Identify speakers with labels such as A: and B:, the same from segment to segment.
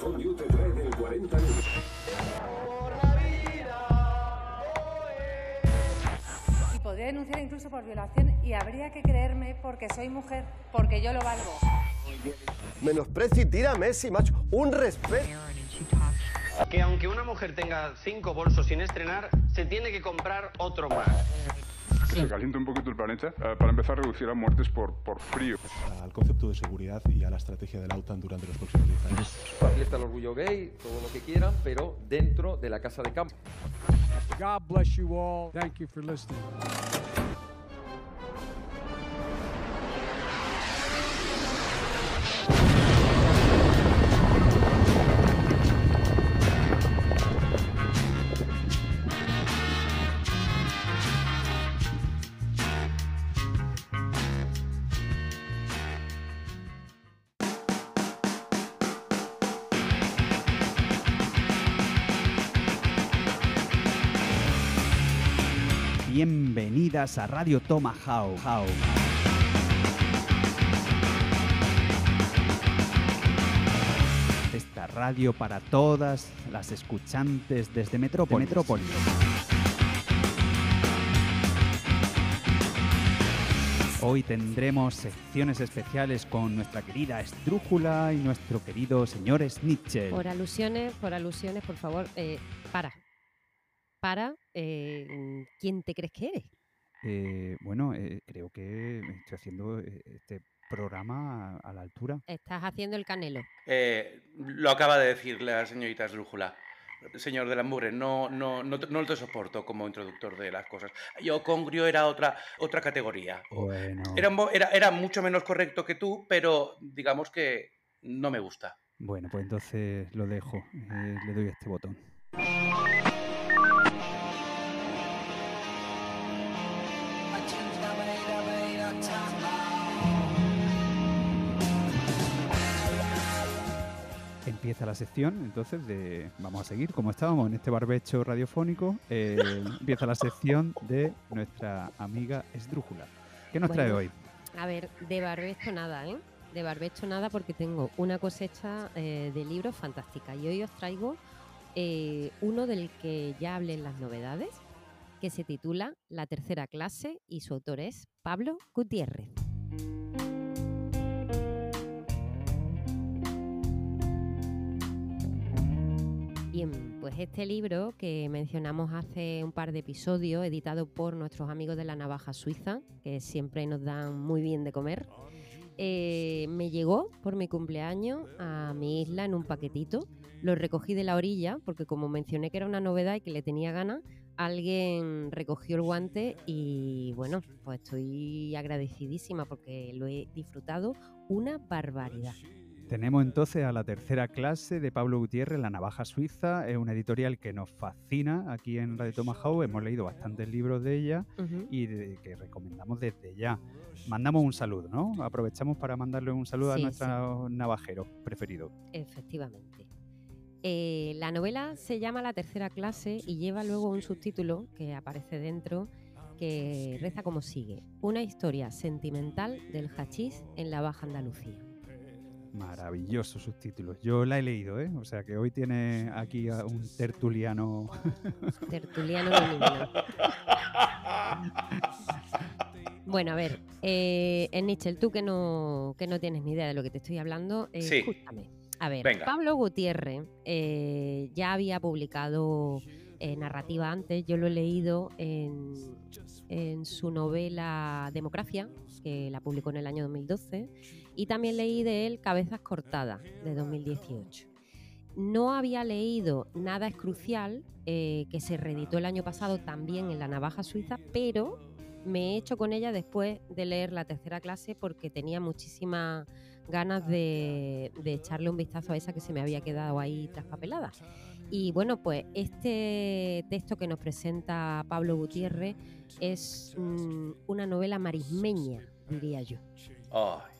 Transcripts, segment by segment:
A: Vodafone You te trae del 40 minutos.
B: Y podría denunciar incluso por violación y habría que creerme porque soy mujer, porque yo lo valgo.
C: Menosprecio y tira a Messi, macho. Un respeto.
D: Que aunque una mujer tenga cinco bolsos sin estrenar, se tiene que comprar otro más.
E: Se calienta un poquito el planeta eh, para empezar a reducir las muertes por, por frío.
F: al concepto de seguridad y a la estrategia de la OTAN durante los próximos 10 años.
G: Fiesta del orgullo gay, todo lo que quieran, pero dentro de la casa de campo.
H: God bless you all. Thank you for listening.
I: A Radio. How. Esta radio para todas las escuchantes desde Metrópolis. Hoy tendremos secciones especiales con nuestra querida Estrújula y nuestro querido señor Snitchell.
J: Por alusiones, por alusiones, por favor, eh, para. Para, eh, ¿quién te crees que eres?
I: Eh, bueno, eh, creo que estoy haciendo eh, este programa a, a la altura.
J: Estás haciendo el canelo.
K: Eh, lo acaba de decir la señorita Esdrújula. Señor de la Mure, no, no, no, te- no te soporto como introductor de las cosas. Yo, Congrio, era otra, otra categoría.
I: Bueno,
K: Era, era, era mucho menos correcto que tú, pero digamos que no me gusta.
I: bueno, pues entonces lo dejo. eh, le doy este botón. Empieza la sección, entonces, de vamos a seguir como estábamos en este barbecho radiofónico. eh, empieza la sección de nuestra amiga Esdrújula. ¿Qué nos trae hoy?
J: A ver, de barbecho nada, ¿eh? De barbecho nada porque tengo una cosecha eh, de libros fantástica. Y hoy os traigo eh, uno del que ya hablé en las novedades, que se titula La tercera clase y su autor es Pablo Gutiérrez. Bien, pues este libro que mencionamos hace un par de episodios, editado por nuestros amigos de la Navaja Suiza, que siempre nos dan muy bien de comer, eh, me llegó por mi cumpleaños a mi isla en un paquetito. Lo recogí de la orilla, porque como mencioné que era una novedad y que le tenía ganas, alguien recogió el guante y bueno, pues estoy agradecidísima porque lo he disfrutado una barbaridad.
I: Tenemos entonces a la tercera clase de Pablo Gutiérrez, La Navaja Suiza. Es una editorial que nos fascina aquí en Radio Tomahawk. Hemos leído bastantes libros de ella y de- que recomendamos desde ya. Mandamos un saludo, ¿no? Aprovechamos para mandarle un saludo
J: Sí,
I: a nuestro navajero preferido.
J: Efectivamente. Eh, la novela se llama La tercera clase y lleva luego un subtítulo que aparece dentro que reza como sigue. Una historia sentimental del hachís en la Baja Andalucía.
I: Maravilloso subtítulos. Yo la he leído, ¿eh? O sea que hoy tiene aquí a un tertuliano.
J: Tertuliano de Niño. Bueno, a ver, eh, Nichel, tú que no, que no tienes ni idea de lo que te estoy hablando, eh,
K: Sí.
J: escúchame. A ver,
K: Venga.
J: Pablo Gutiérrez eh, ya había publicado eh, narrativa antes, yo lo he leído en, en su novela Democracia, que la publicó en el año 2012, y también leí de él Cabezas Cortadas, de 2018. No había leído Nada es Crucial, eh, que se reeditó el año pasado también en La Navaja Suiza, pero me he hecho con ella después de leer la tercera clase porque tenía muchísimas ganas de, echarle un vistazo a esa que se me había quedado ahí traspapelada. Y bueno, pues este texto que nos presenta Pablo Gutiérrez es mm, una novela marismeña, diría yo.
K: Ay,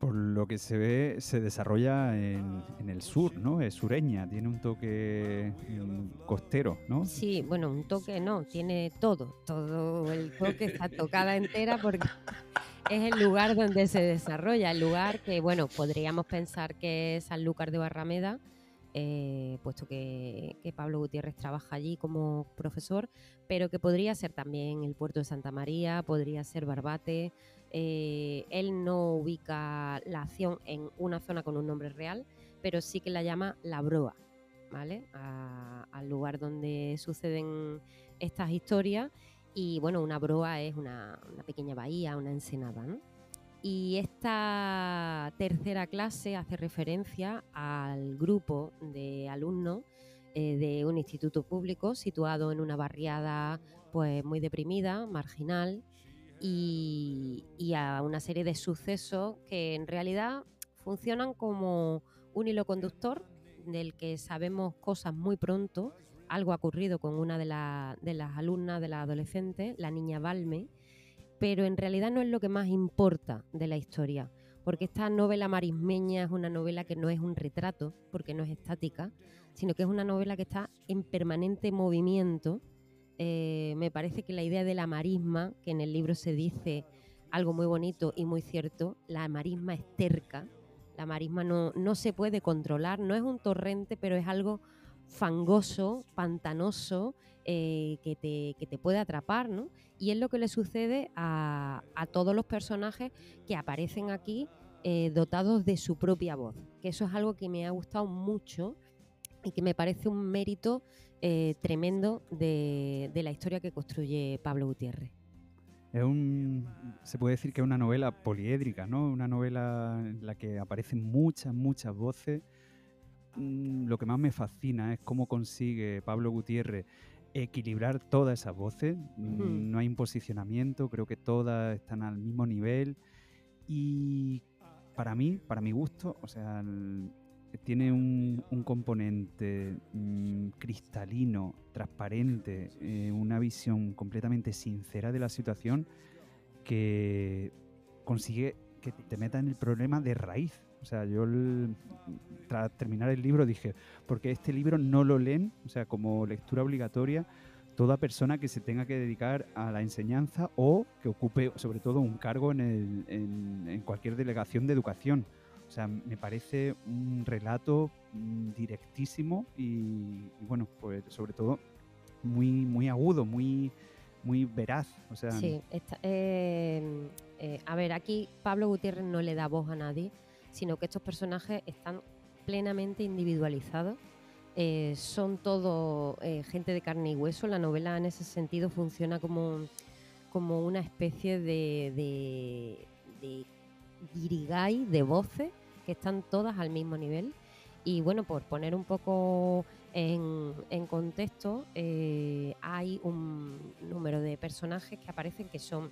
I: Por lo que se ve, se desarrolla en, el sur, ¿no? Es sureña, tiene un toque mm, costero, ¿no?
J: Sí, bueno, un toque no, tiene todo, todo el toque está tocada entera porque es el lugar donde se desarrolla, el lugar que, bueno, podríamos pensar que es Sanlúcar de Barrameda, eh, puesto que, Pablo Gutiérrez trabaja allí como profesor, pero que podría ser también el puerto de Santa María, podría ser Barbate. Eh, él no ubica la acción en una zona con un nombre real, pero sí que la llama La Broa, ¿vale? Al lugar donde suceden estas historias. Y bueno, una broa es una, una pequeña bahía, una ensenada, ¿no? Y esta tercera clase hace referencia al grupo de alumnos eh, de un instituto público situado en una barriada pues muy deprimida, marginal, y, a una serie de sucesos que en realidad funcionan como un hilo conductor del que sabemos cosas muy pronto. Algo ha ocurrido con una de, la- de las alumnas, de la adolescente, la niña Balme, pero en realidad no es lo que más importa de la historia, porque esta novela marismeña es una novela que no es un retrato, porque no es estática, sino que es una novela que está en permanente movimiento. Eh, me parece que la idea de la marisma, que en el libro se dice algo muy bonito y muy cierto, la marisma es terca, la marisma no, no se puede controlar, no es un torrente, pero es algo fangoso, pantanoso, eh, que, te, que te puede atrapar, ¿no? Y es lo que le sucede a, a todos los personajes que aparecen aquí eh, dotados de su propia voz, que eso es algo que me ha gustado mucho y que me parece un mérito eh, tremendo de, de la historia que construye Pablo Gutiérrez.
I: Es un, se puede decir que es una novela poliédrica, ¿no? Una novela en la que aparecen muchas, muchas voces. Mm, Lo que más me fascina es cómo consigue Pablo Gutiérrez equilibrar todas esas voces. Mm. No hay un posicionamiento, creo que todas están al mismo nivel. Y para mí, para mi gusto, o sea, el- tiene un, un componente mm, cristalino, transparente, eh, una visión completamente sincera de la situación que consigue que te meta en el problema de raíz. O sea, yo tras terminar el libro dije, porque este libro no lo leen, o sea, como lectura obligatoria, toda persona que se tenga que dedicar a la enseñanza o que ocupe sobre todo un cargo en, el- en- cualquier delegación de educación. O sea, me parece un relato mm, directísimo y, bueno, pues sobre todo muy, muy agudo, muy, muy veraz.
J: Sí, eh, eh, a ver, aquí Pablo Gutiérrez no le da voz a nadie, sino que estos personajes están plenamente individualizados. Eh, son todo eh, gente de carne y hueso. La novela en ese sentido funciona como, como una especie de, de, de guirigay de voces que están todas al mismo nivel. Y bueno, por poner un poco en, en contexto, eh, hay un número de personajes que aparecen que son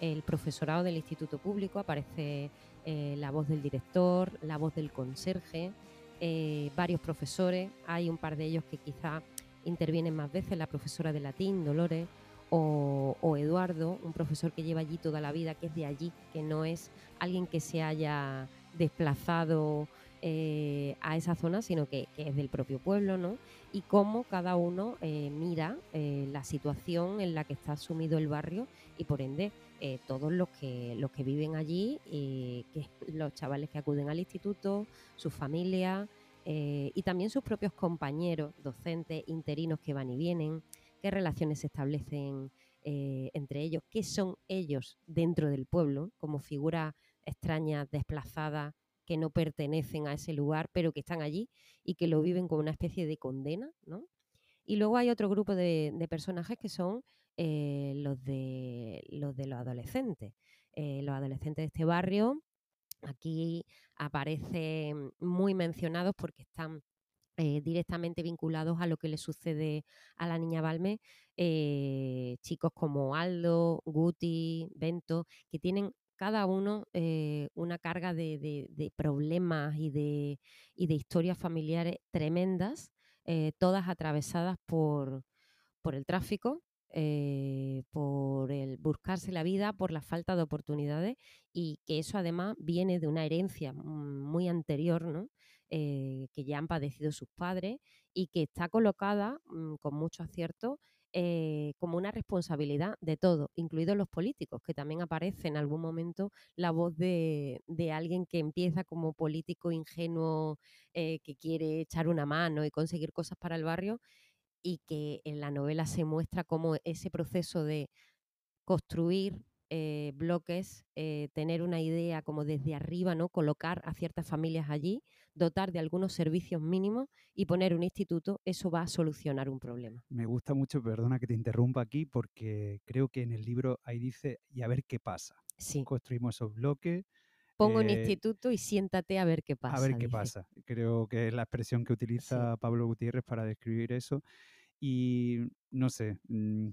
J: el profesorado del Instituto Público, aparece eh, la voz del director, la voz del conserje, eh, varios profesores, hay un par de ellos que quizá intervienen más veces, la profesora de latín, Dolores, o, Eduardo, un profesor que lleva allí toda la vida, que es de allí, que no es alguien que se haya desplazado eh, a esa zona, sino que, es del propio pueblo, ¿no? Y cómo cada uno eh, mira la situación en la que está sumido el barrio y por ende eh, todos los que, los que viven allí, eh, que los chavales que acuden al instituto, sus familias eh, y también sus propios compañeros, docentes, interinos que van y vienen, qué relaciones se establecen entre ellos, qué son ellos dentro del pueblo, como figuras extrañas, desplazadas, que no pertenecen a ese lugar, pero que están allí y que lo viven como una especie de condena, ¿no? Y luego hay otro grupo de personajes que son eh, los, de, los de los adolescentes. Eh, los adolescentes de este barrio aquí aparecen muy mencionados porque están eh, directamente vinculados a lo que le sucede a la niña Balme, chicos como Aldo, Guti, Bento, que tienen cada uno una carga de, problemas y de, historias familiares tremendas, todas atravesadas por el tráfico, eh, por el buscarse la vida, por la falta de oportunidades y que eso además viene de una herencia muy anterior, ¿no? Eh, que ya han padecido sus padres y que está colocada mm, con mucho acierto eh, como una responsabilidad de todos, incluidos los políticos, que también aparece en algún momento la voz de, alguien que empieza como político ingenuo que quiere echar una mano y conseguir cosas para el barrio y que en la novela se muestra como ese proceso de construir eh, bloques, eh, tener una idea como desde arriba, ¿no? Colocar a ciertas familias allí, dotar de algunos servicios mínimos y poner un instituto, eso va a solucionar un problema.
I: Me gusta mucho, perdona que te interrumpa aquí, porque creo que en el libro ahí dice, y a ver qué pasa.
J: Sí.
I: Construimos esos bloques.
J: Pongo un
I: eh,
J: instituto y siéntate a ver qué pasa.
I: a ver qué
J: dice.
I: pasa. Creo que es la expresión que utiliza Pablo Gutiérrez para describir eso. Y no sé, mm,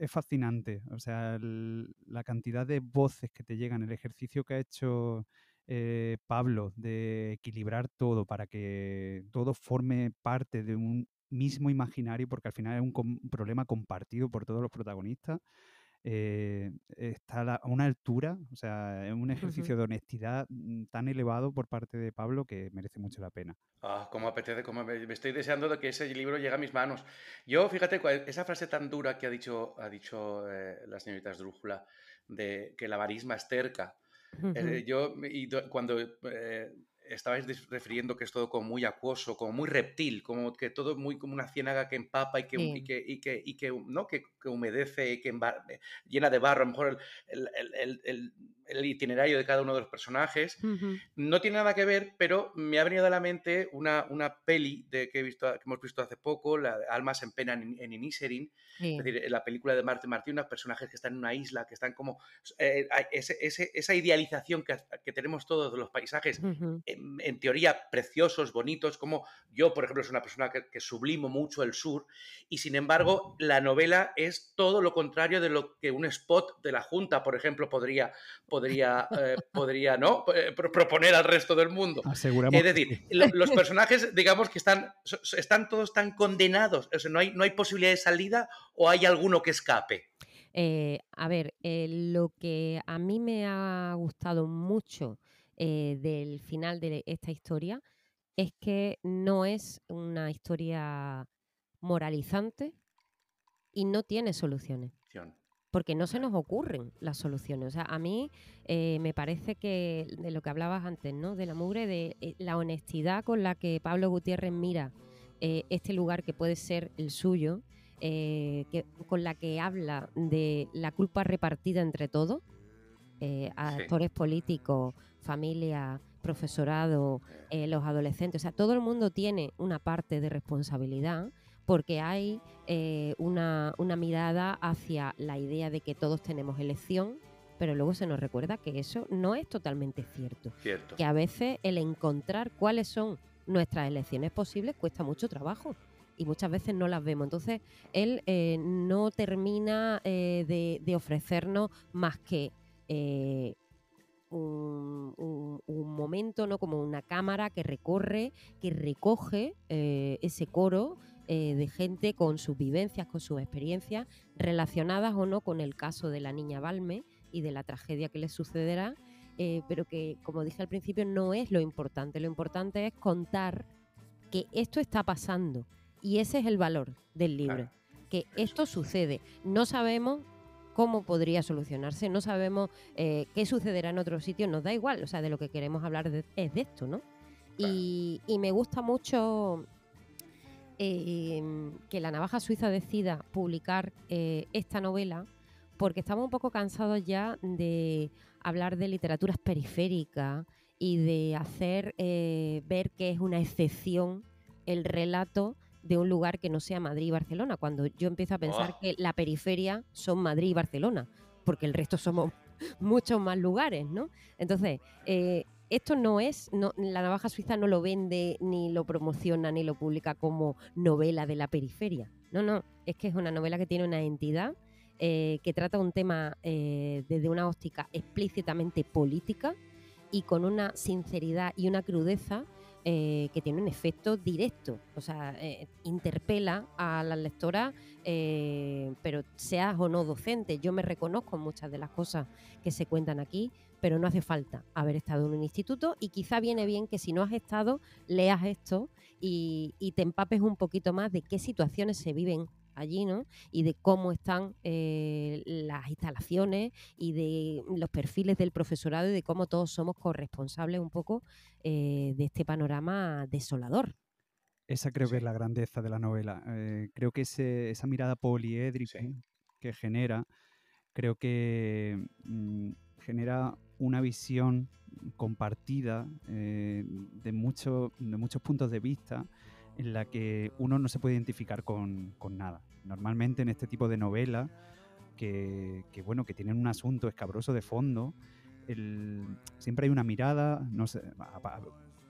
I: es fascinante. O sea, el- la cantidad de voces que te llegan, el ejercicio que ha hecho eh, Pablo de equilibrar todo para que todo forme parte de un mismo imaginario, porque al final es un, com- un problema compartido por todos los protagonistas. Eh, está a una altura, o sea, es un ejercicio de honestidad mm, tan elevado por parte de Pablo que merece mucho la pena.
K: Ah, cómo apetece, cómo me, me estoy deseando de que ese libro llegue a mis manos. Yo, fíjate, esa frase tan dura que ha dicho, ha dicho eh, la señorita Esdrújula, de que la barisma es terca. Eh,
J: Ujú.
K: yo, y do- cuando eh, estabais refiriendo que es todo como muy acuoso, como muy reptil, como que todo muy como una ciénaga que empapa y que,
J: Sí.
K: y que, y que, y que, ¿no? que, que humedece, que eh, llena de barro, a lo mejor el, el- el- el- el itinerario de cada uno de los personajes.
J: Ujú.
K: No tiene nada que ver, pero me ha venido a la mente una, una peli de, que, he visto, que hemos visto hace poco, la Almas en pena en, en Inisherin,
J: Sí.
K: es decir, la película de Marte Martín, unos personajes que están en una isla, que están como... eh, ese- ese- esa idealización que, que tenemos todos de los paisajes,
J: Ujú.
K: en, en teoría preciosos, bonitos, como yo, por ejemplo, soy una persona que, que sublimo mucho el sur, y sin embargo, la novela es todo lo contrario de lo que un spot de la Junta, por ejemplo, podría, podría, eh, podría ¿no? Eh, pro- proponer al resto del mundo.
I: Aseguramos
K: Es decir, los personajes, digamos que están, todos tan condenados, o sea, no hay, no hay posibilidad de salida o hay alguno que escape.
J: Eh, a ver, eh, lo que a mí me ha gustado mucho eh, del final de esta historia es que no es una historia moralizante y no tiene soluciones. Porque no se nos ocurren las soluciones. O sea, a mí eh, me parece que de lo que hablabas antes, ¿no? De la mugre, de eh, la honestidad con la que Pablo Gutiérrez mira eh, este lugar que puede ser el suyo, eh, que, con la que habla de la culpa repartida entre todos, actores políticos, familia, profesorado, los adolescentes, o sea, todo el mundo tiene una parte de responsabilidad porque hay eh, una, una mirada hacia la idea de que todos tenemos elección, pero luego se nos recuerda que eso no es totalmente cierto.
K: Cierto.
J: Que a veces el encontrar cuáles son nuestras elecciones posibles cuesta mucho trabajo y muchas veces no las vemos. Entonces, él eh, no termina eh, de, de ofrecernos más que eh, un, un- un momento, ¿no? Como una cámara que recorre, que recoge ese coro eh, de gente con sus vivencias, con sus experiencias, relacionadas o no con el caso de la niña Balme y de la tragedia que le sucederá, eh, pero que, como dije al principio, no es lo importante. Lo importante es contar que esto está pasando y ese es el valor del libro, que esto sucede. No sabemos cómo podría solucionarse, no sabemos eh, qué sucederá en otro sitio, nos da igual, o sea, de lo que queremos hablar de- es de esto, ¿no? Y, y me gusta mucho eh, que la navaja suiza decida publicar eh, esta novela porque estamos un poco cansados ya de hablar de literaturas periféricas y de hacer eh, ver que es una excepción el relato de un lugar que no sea Madrid y Barcelona, cuando yo empiezo a pensar
K: Oh.
J: que la periferia son Madrid y Barcelona, porque el resto somos muchos más lugares, ¿no? Entonces, eh, esto no es, la navaja suiza no lo vende, ni lo promociona, ni lo publica como novela de la periferia. No, no, es que es una novela que tiene una entidad, eh, que trata un tema eh, desde una óptica explícitamente política y con una sinceridad y una crudeza eh, que tiene un efecto directo. O sea, interpela a las lectoras, eh, pero seas o no docente. Yo me reconozco en muchas de las cosas que se cuentan aquí, pero no hace falta haber estado en un instituto y quizá viene bien que si no has estado, leas esto y, y te empapes un poquito más de qué situaciones se viven allí, ¿no? Y de cómo están eh, las instalaciones y de los perfiles del profesorado y de cómo todos somos corresponsables un poco eh, de este panorama desolador.
I: Esa creo que es la grandeza de la novela. Eh, creo que ese- esa mirada poliédrica que genera, creo que mm, genera una visión compartida eh, de, mucho- de muchos puntos de vista en la que uno no se puede identificar con, con nada. Normalmente en este tipo de novelas, que, que, bueno, que tienen un asunto escabroso de fondo, siempre hay una mirada, no sé,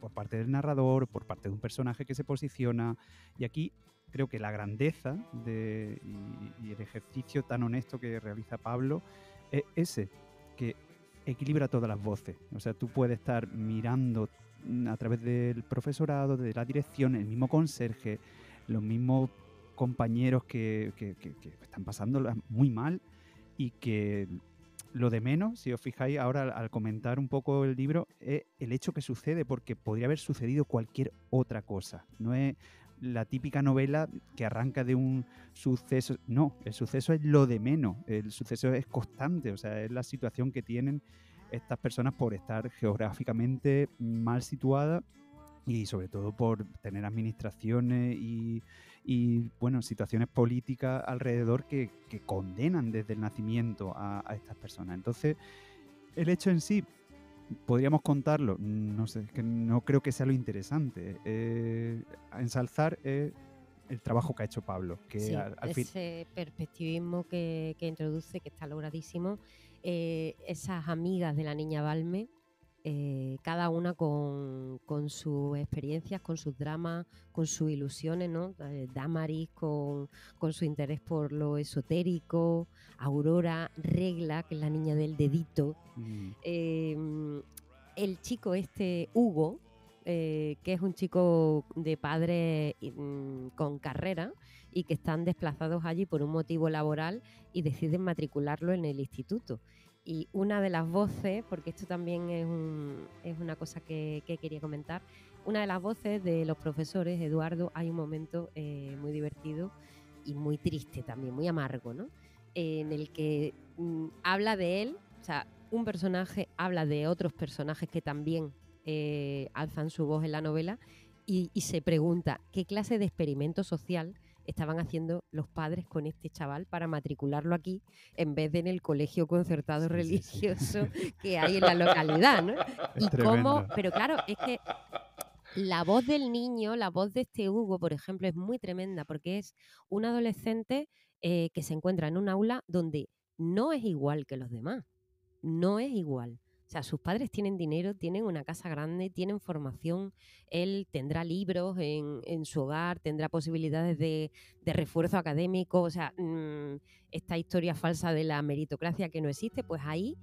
I: por parte del narrador, por parte de un personaje que se posiciona. Y aquí creo que la grandeza de- y, y el ejercicio tan honesto que realiza Pablo es ese, que equilibra todas las voces. O sea, tú puedes estar mirando a través del profesorado, de la dirección, el mismo conserje, los mismos compañeros que, que- están pasando muy mal y que lo de menos, si os fijáis ahora al comentar un poco el libro, es el hecho que sucede, porque podría haber sucedido cualquier otra cosa. No es la típica novela que arranca de un suceso. No, el suceso es lo de menos. El suceso es constante, o sea, es la situación que tienen estas personas por estar geográficamente mal situadas y sobre todo por tener administraciones y, y, bueno, situaciones políticas alrededor que, que condenan desde el nacimiento a, a estas personas. Entonces, el hecho en sí, podríamos contarlo, no sé, que no creo que sea lo interesante. Eh, ensalzar eh, el trabajo que ha hecho Pablo, que
J: Sí,
I: al, al fin...
J: ese perspectivismo que, que introduce, que está logradísimo. Eh, esas amigas de la niña Balme, eh, cada una con, con sus experiencias, con sus dramas, con sus ilusiones, ¿no? Eh, Damaris con, con su interés por lo esotérico, Aurora, Regla, que es la niña del dedito,
I: Mm,
J: eh, el chico este, Hugo, eh, que es un chico de padre mm, con carrera y que están desplazados allí por un motivo laboral y deciden matricularlo en el instituto. Y una de las voces, porque esto también es, un- es una cosa que, que quería comentar, una de las voces de los profesores, Eduardo, hay un momento eh, muy divertido y muy triste también, muy amargo, ¿no? En el que mm, habla de él, o sea, un personaje habla de otros personajes que también eh, alzan su voz en la novela y se pregunta qué clase de experimento social estaban haciendo los padres con este chaval para matricularlo aquí en vez de en el colegio concertado religioso que hay en la localidad, ¿no?
I: Es
J: y cómo,
I: tremendo.
J: pero claro, es que la voz del niño, la voz de este Hugo, por ejemplo, es muy tremenda porque es un adolescente eh, que se encuentra en un aula donde no es igual que los demás. No es igual. Sea, sus padres tienen dinero, tienen una casa grande, tienen formación, él tendrá libros en, en su hogar, tendrá posibilidades de, de refuerzo académico, o sea, mm, esta historia falsa de la meritocracia que no existe, pues ahí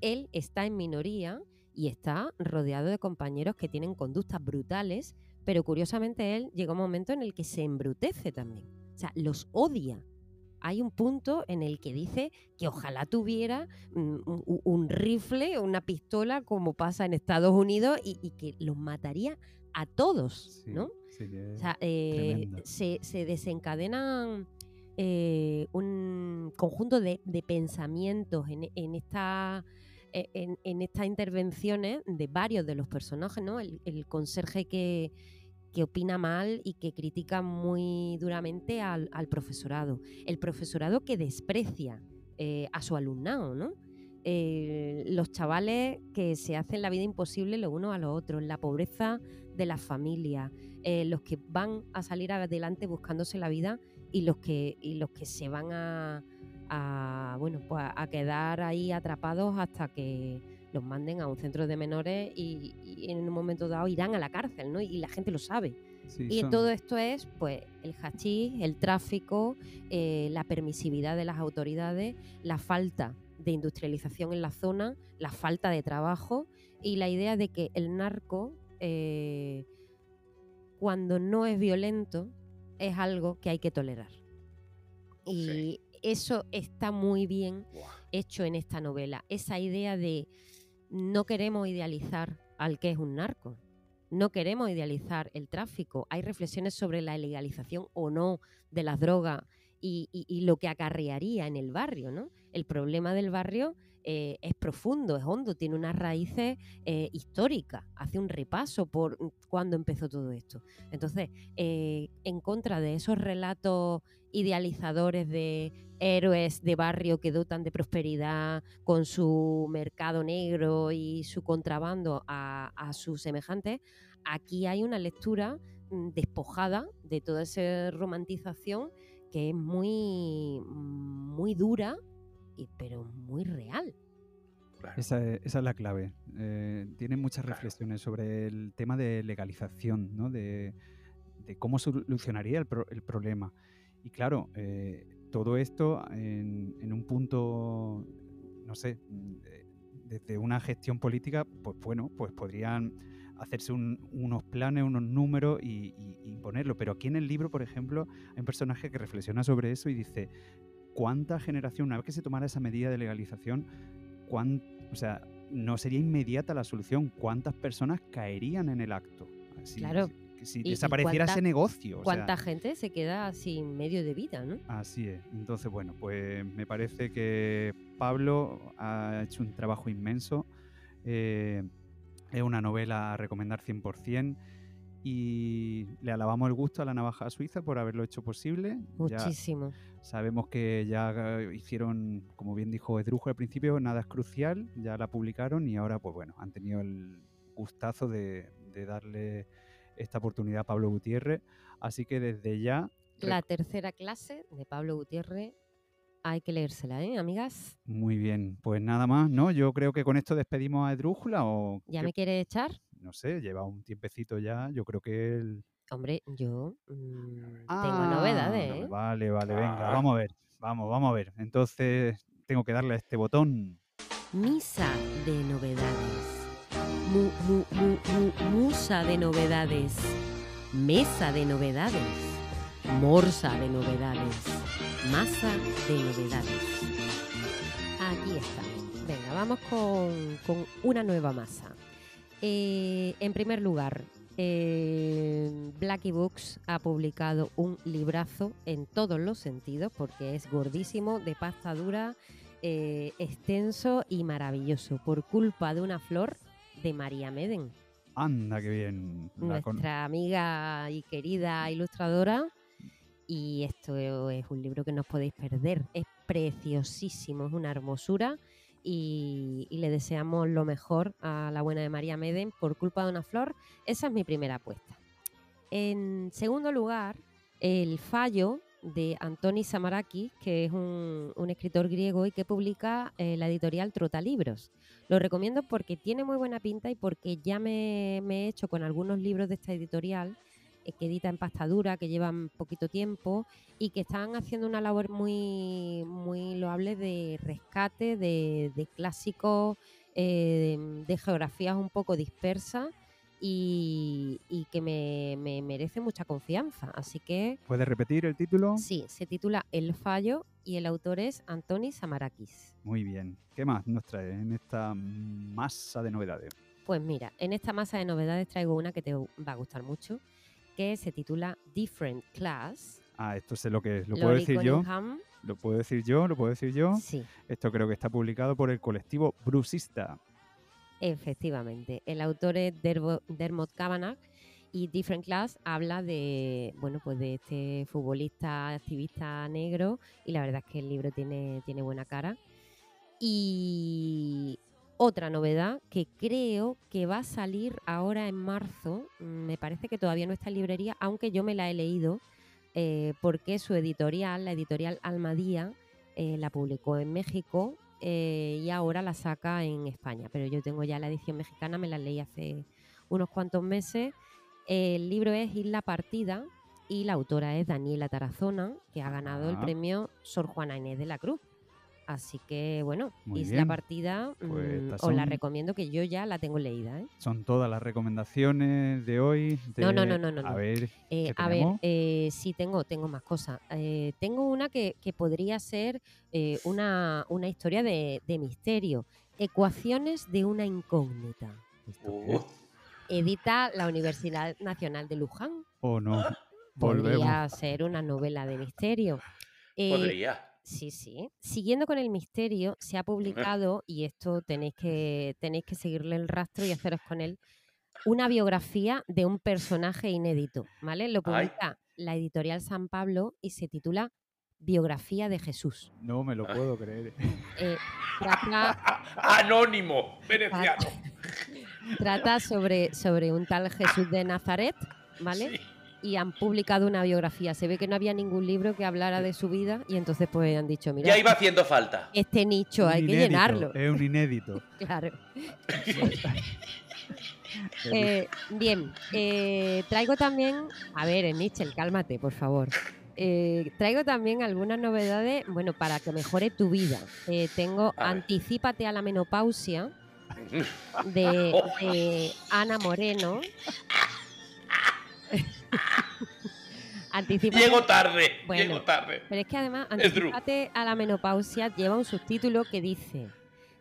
J: él está en minoría y está rodeado de compañeros que tienen conductas brutales, pero curiosamente él llega un momento en el que se embrutece también. O sea, los odia. Hay un punto en el que dice que ojalá tuviera mm, un, un rifle o una pistola como pasa en Estados Unidos y, y que los mataría a todos,
I: Sí,
J: ¿no?
I: sí que
J: O sea, eh, se, se desencadenan eh, un conjunto de, de pensamientos en, en esta eh, en, en estas intervenciones de varios de los personajes, ¿no? El, el conserje que, que opina mal y que critica muy duramente al, profesorado. El profesorado que desprecia eh, a su alumnado, ¿no? Eh, los chavales que se hacen la vida imposible los unos a los otros, la pobreza de las familias, eh, los que van a salir adelante buscándose la vida y los que, y los que se van a, bueno, pues a quedar ahí atrapados hasta que los manden a un centro de menores y, y en un momento dado irán a la cárcel, ¿no? Y la gente lo sabe.
I: Sí,
J: y
I: son-
J: todo esto es, pues, el hachís, el tráfico, eh, la permisividad de las autoridades, la falta de industrialización en la zona, la falta de trabajo y la idea de que el narco, eh, cuando no es violento, es algo que hay que tolerar. Y eso está muy bien hecho en esta novela. Esa idea de no queremos idealizar al que es un narco. No queremos idealizar el tráfico. Hay reflexiones sobre la legalización o no de las drogas y, y- lo que acarrearía en el barrio, ¿no? El problema del barrio eh, es profundo, es hondo, tiene unas raíces eh, históricas, hace un repaso por mm, cuándo empezó todo esto. Entonces, eh, en contra de esos relatos idealizadores de héroes de barrio que dotan de prosperidad con su mercado negro y su contrabando a, a sus semejantes, aquí hay una lectura mm, despojada de toda esa romantización que es muy, muy dura, y- pero muy real.
I: Esa es, esa es la clave. Eh, tiene muchas reflexiones sobre el tema de legalización, ¿no? de, de cómo solucionaría el, pro- el problema. Y claro, eh, todo esto en, en un punto, no sé, desde una gestión política, pues bueno, pues podrían hacerse un- unos planes, unos números y, y- y imponerlo. Pero aquí en el libro, por ejemplo, hay un personaje que reflexiona sobre eso y dice, ¿cuánta generación, una vez que se tomara esa medida de legalización, cuán- o sea, no sería inmediata la solución? ¿Cuántas personas caerían en el acto? Si,
J: Claro.
I: Si, desapareciera
J: cuánta-
I: ese negocio. o sea,
J: ¿Cuánta gente se queda sin medio de vida, no?
I: Así es. Entonces, bueno, pues me parece que Pablo ha hecho un trabajo inmenso. Eh, es una novela a recomendar 100% y le alabamos el gusto a la navaja suiza por haberlo hecho posible. Ya
J: Muchísimo.
I: Sabemos que ya eh, hicieron, como bien dijo Edrujo al principio, nada es crucial, ya la publicaron y ahora, pues bueno, han tenido el gustazo de, de darle esta oportunidad a Pablo Gutiérrez. Así que desde ya
J: La tercera clase de Pablo Gutiérrez hay que leérsela, ¿eh, amigas?
I: Muy bien, pues nada más, ¿no? Yo creo que con esto despedimos a Edrújula o...
J: ¿Ya me quiere echar?
I: No sé, lleva un tiempecito ya, yo creo que él...
J: Hombre, yo mm, tengo
I: Ah,
J: novedades, ¿eh?
I: Vale, vale, venga, vamos a ver, vamos, vamos a ver. Entonces tengo que darle a este botón.
J: Misa de novedades. Mu, mu, mu, mu- musa de novedades. Mesa de novedades. Morsa de novedades. Masa de novedades. Aquí está. Venga, vamos con, con una nueva masa. Eh, en primer lugar, eh, Blackie Books ha publicado un librazo en todos los sentidos porque es gordísimo, de pasta dura, eh, extenso y maravilloso por culpa de una flor de María Meden,
I: Anda, qué bien. La con-
J: nuestra amiga y querida ilustradora. Y esto es un libro que no os podéis perder. Es preciosísimo, es una hermosura. Y, le deseamos lo mejor a la buena de María Meden por culpa de una flor. Esa es mi primera apuesta. En segundo lugar, El Fallo de Antoni Samarakis, que es un, escritor griego y que publica eh, la editorial Trotalibros. Lo recomiendo porque tiene muy buena pinta y porque ya me, me he hecho con algunos libros de esta editorial que edita en pasta dura, que llevan poquito tiempo y que están haciendo una labor muy, muy loable de rescate de, de clásicos, eh, de, de geografías un poco dispersas y, y que me, me merece mucha confianza. Así que
I: ¿Puedes repetir el título?
J: sí, se titula El Fallo y el autor es Antoni Samarakis.
I: Muy bien. ¿Qué más nos trae en esta masa de novedades?
J: Pues mira, en esta masa de novedades traigo una que te va a gustar mucho, que se titula Different Class.
I: Ah, esto sé lo que es. ¿Lo puedo decir yo? ¿Lo puedo decir yo? ¿Lo puedo decir yo?
J: Sí,
I: Esto creo que está publicado por el colectivo Brusista.
J: efectivamente. El autor es Derbo- Dermot Kavanagh y Different Class habla de, bueno, pues de este futbolista activista negro y la verdad es que el libro tiene, tiene buena cara. Y otra novedad que creo que va a salir ahora en marzo, mm, me parece que todavía no está en librería, aunque yo me la he leído, eh, porque su editorial, la editorial Almadía, eh, la publicó en México eh, y ahora la saca en España. Pero yo tengo ya la edición mexicana, me la leí hace unos cuantos meses. El libro es Isla Partida y la autora es Daniela Tarazona, que ha ganado el
I: Ah.
J: premio Sor Juana Inés de la Cruz. Así que, bueno,
I: Muy
J: Isla
I: bien.
J: Partida,
I: Pues
J: mm,
I: estas
J: os la recomiendo que yo ya la tengo leída. ¿eh?
I: Son todas las recomendaciones de hoy.
J: No, no,
I: de-
J: no, no, no,
I: A
J: no.
I: ver,
J: Eh,
I: ¿qué
J: a ver,
I: tenemos?
J: eh, sí, tengo, tengo más cosas. Eh, tengo una que, que podría ser eh, una, una historia de, de misterio. Ecuaciones de una incógnita.
K: Uh,
J: Edita la Universidad Nacional de Luján.
I: ¿O no?
J: Podría
I: Volvemos.
J: ser una novela de misterio. Eh,
K: Podría.
J: Sí, sí. Siguiendo con el misterio, se ha publicado, y esto tenéis que, tenéis que seguirle el rastro y haceros con él, una biografía de un personaje inédito, ¿vale? Lo
K: Ay.
J: publica la editorial San Pablo y se titula Biografía de Jesús.
I: No me lo puedo creer.
J: Eh, trata,
K: Anónimo, veneciano.
J: trata sobre, sobre un tal Jesús de Nazaret, ¿vale?
K: Sí.
J: Y han publicado una biografía. Se ve que no había ningún libro que hablara de su vida y entonces pues han dicho, mira,
K: Ya iba haciendo falta.
J: este nicho hay que llenarlo.
I: Es un inédito.
J: Claro. Eh, bien, eh, traigo también, a ver, Mitchell, cálmate, por favor. Eh, traigo también algunas novedades, bueno, para que mejore tu vida. Eh, tengo
K: A.
J: Anticípate a la menopausia de, de Ana Moreno.
K: Llego tarde,
J: Bueno,
K: llego tarde.
J: pero es que además. Anticipate a la menopausia lleva un subtítulo que dice: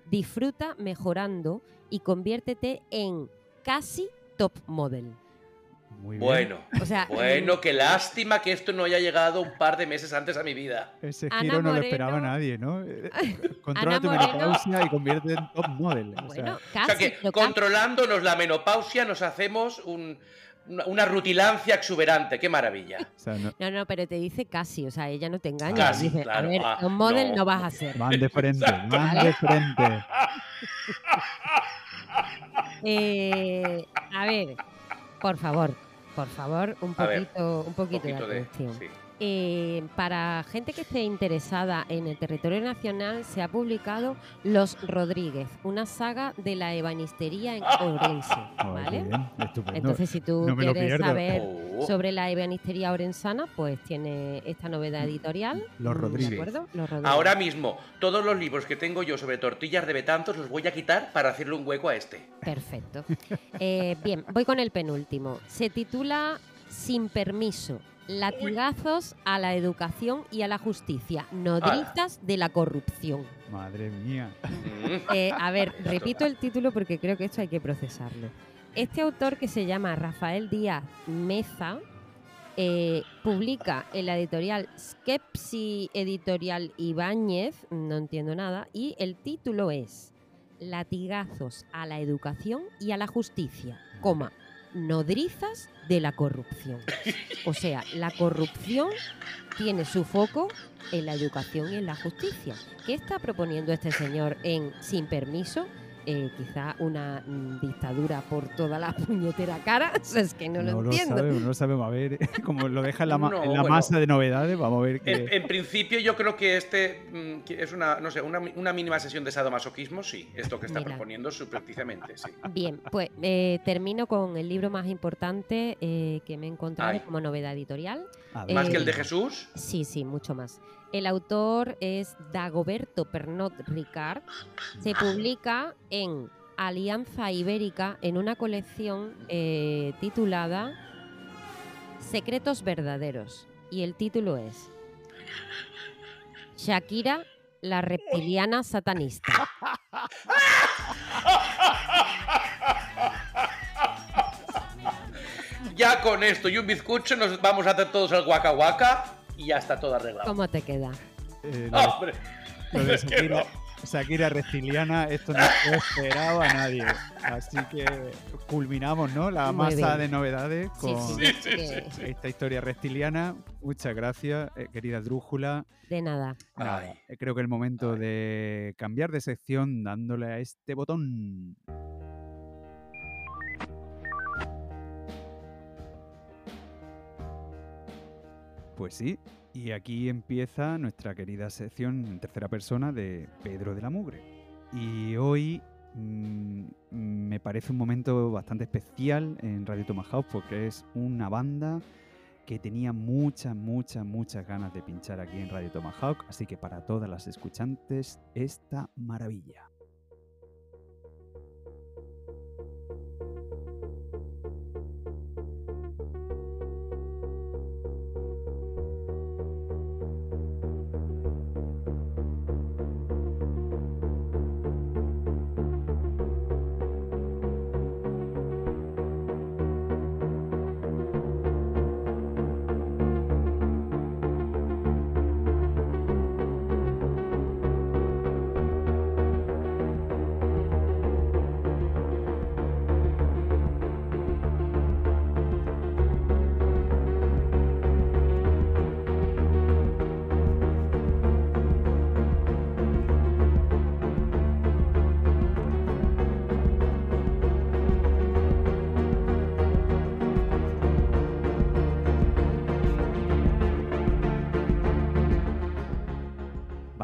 J: Disfruta mejorando y conviértete en casi top model.
I: Muy bien.
K: Bueno,
J: O sea,
K: bueno, qué lástima que esto no haya llegado un par de meses antes a mi vida.
I: Ese
J: Ana
I: giro no lo esperaba nadie, ¿no? Eh, Controla tu
J: Moreno-
I: menopausia y convierte en top model. O sea,
J: bueno,
K: O
J: casi.
K: sea que controlándonos la menopausia nos hacemos un- una, rutilancia exuberante. Qué maravilla.
I: o sea, no-
J: No, no, pero te dice casi, o sea, ella no te engaña.
K: Casi,
J: dice,
K: claro.
J: a ver,
K: Ah,
J: top model
K: no.
J: no. vas a ser.
I: van de frente, van de frente.
J: Eh, a ver, por favor, por favor, un
K: ver,
J: poquito, un poquito,
K: poquito
J: de
K: de.
J: atención.
K: sí.
J: Eh, para gente que esté interesada en el territorio nacional, se ha publicado Los Rodríguez, una saga de la ebanistería en Ourense,
I: Oh, qué
J: ¿vale?
I: bien, estupendo.
J: Entonces, si tú
I: no
J: quieres saber
K: Oh.
J: sobre la ebanistería orensana, pues tiene esta novedad editorial.
I: Los
J: mm,
I: Rodríguez.
J: ¿De acuerdo? Los Rodríguez.
K: Ahora mismo, todos los libros que tengo yo sobre tortillas de betanzos los voy a quitar para hacerle un hueco a este.
J: Perfecto. Eh, bien, voy con el penúltimo. Se titula Sin permiso. Latigazos a la educación y a la justicia. Nodrizas de la corrupción.
I: Madre mía.
K: Mm.
J: Eh, a ver, repito el título porque creo que esto hay que procesarlo. Este autor que se llama Rafael Díaz Meza eh, publica en la editorial Skepsi Editorial Ibáñez, no entiendo nada, y el título es Latigazos a la educación y a la justicia, coma, nodrizas de la corrupción. O sea, la corrupción tiene su foco en la educación y en la justicia. ¿Qué está proponiendo este señor en Sin Permiso? Eh, quizá una mm, dictadura por toda la puñetera cara. O sea, es que no, lo entiendo.
I: sabemos, no lo sabemos. A ver, como lo deja en la, ma-
K: No,
I: en la
K: bueno.
I: masa de novedades, vamos a ver qué.
K: En, en principio, yo creo que este mm, que es una, no sé, una, una mínima sesión de sadomasoquismo, sí. Esto que está
J: Mira.
K: proponiendo subrepticiamente, sí.
J: Bien, pues eh, termino con el libro más importante eh, que me he encontrado
K: Ay.
J: como novedad editorial.
K: Más que el de Jesús.
J: Sí, sí, mucho más. El autor es Dagoberto Pernot Ricard. Se publica en Alianza Ibérica en una colección eh, titulada Secretos Verdaderos. Y el título es Shakira, la reptiliana satanista.
K: Ya con esto y un bizcocho nos vamos a hacer todos el guaca guaca y ya está todo arreglado.
J: ¿Cómo te queda?
I: Eh, de-
K: ¡Hombre!
I: lo de Shakira,
K: no.
I: Shakira reptiliana, esto no lo esperaba a nadie. Así que culminamos, ¿no? La
J: Muy
I: masa
J: bien.
I: de novedades con
J: sí,
K: Sí, sí,
J: que-
K: sí, sí.
I: esta historia reptiliana. Muchas gracias, eh, querida Drújula.
J: De nada.
I: Nada,
K: Ay.
I: eh, creo que es el momento
K: Ay.
I: de cambiar de sección dándole a este botón. Pues sí, y aquí empieza nuestra querida sección en tercera persona de Pedro de la Mugre. Y hoy mm, me parece un momento bastante especial en Radio Tomahawk porque es una banda que tenía muchas, muchas, muchas ganas de pinchar aquí en Radio Tomahawk. Así que para todas las escuchantes, esta maravilla.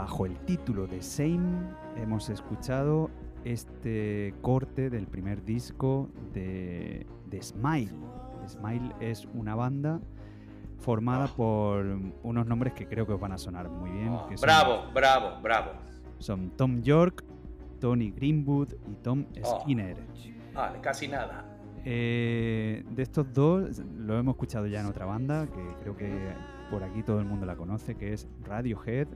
I: Bajo el título de Same hemos escuchado este corte del primer disco de, de Smile. Smile es una banda formada por unos nombres que creo que os van a sonar muy bien.
K: Oh,
I: que son-
K: bravo, bravo, bravo.
I: Son Tom York, Tony Greenwood y Tom
K: Oh.
I: Skinner.
K: Vale, casi nada.
I: Eh, de estos dos lo hemos escuchado ya en otra banda, que creo que por aquí todo el mundo la conoce, que es Radiohead.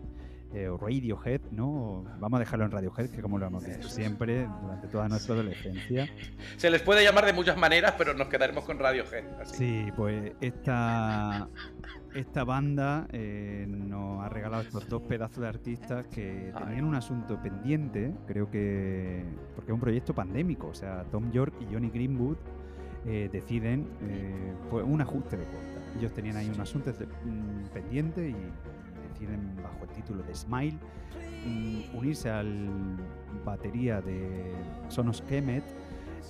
I: Eh, o Radiohead, ¿no? Vamos a dejarlo en Radiohead, que como lo hemos dicho siempre durante toda nuestra adolescencia.
K: Se les puede llamar de muchas maneras, pero nos quedaremos con Radiohead. Así.
I: Sí, pues esta, esta banda eh, nos ha regalado estos dos pedazos de artistas que tenían un asunto pendiente, creo que porque es un proyecto pandémico, o sea, Tom York y Johnny Greenwood eh, deciden pues un ajuste de cuenta. Ellos tenían ahí un asunto mm, pendiente y, deciden bajo el título de Smile mm, unirse al batería de Sonos Kemet,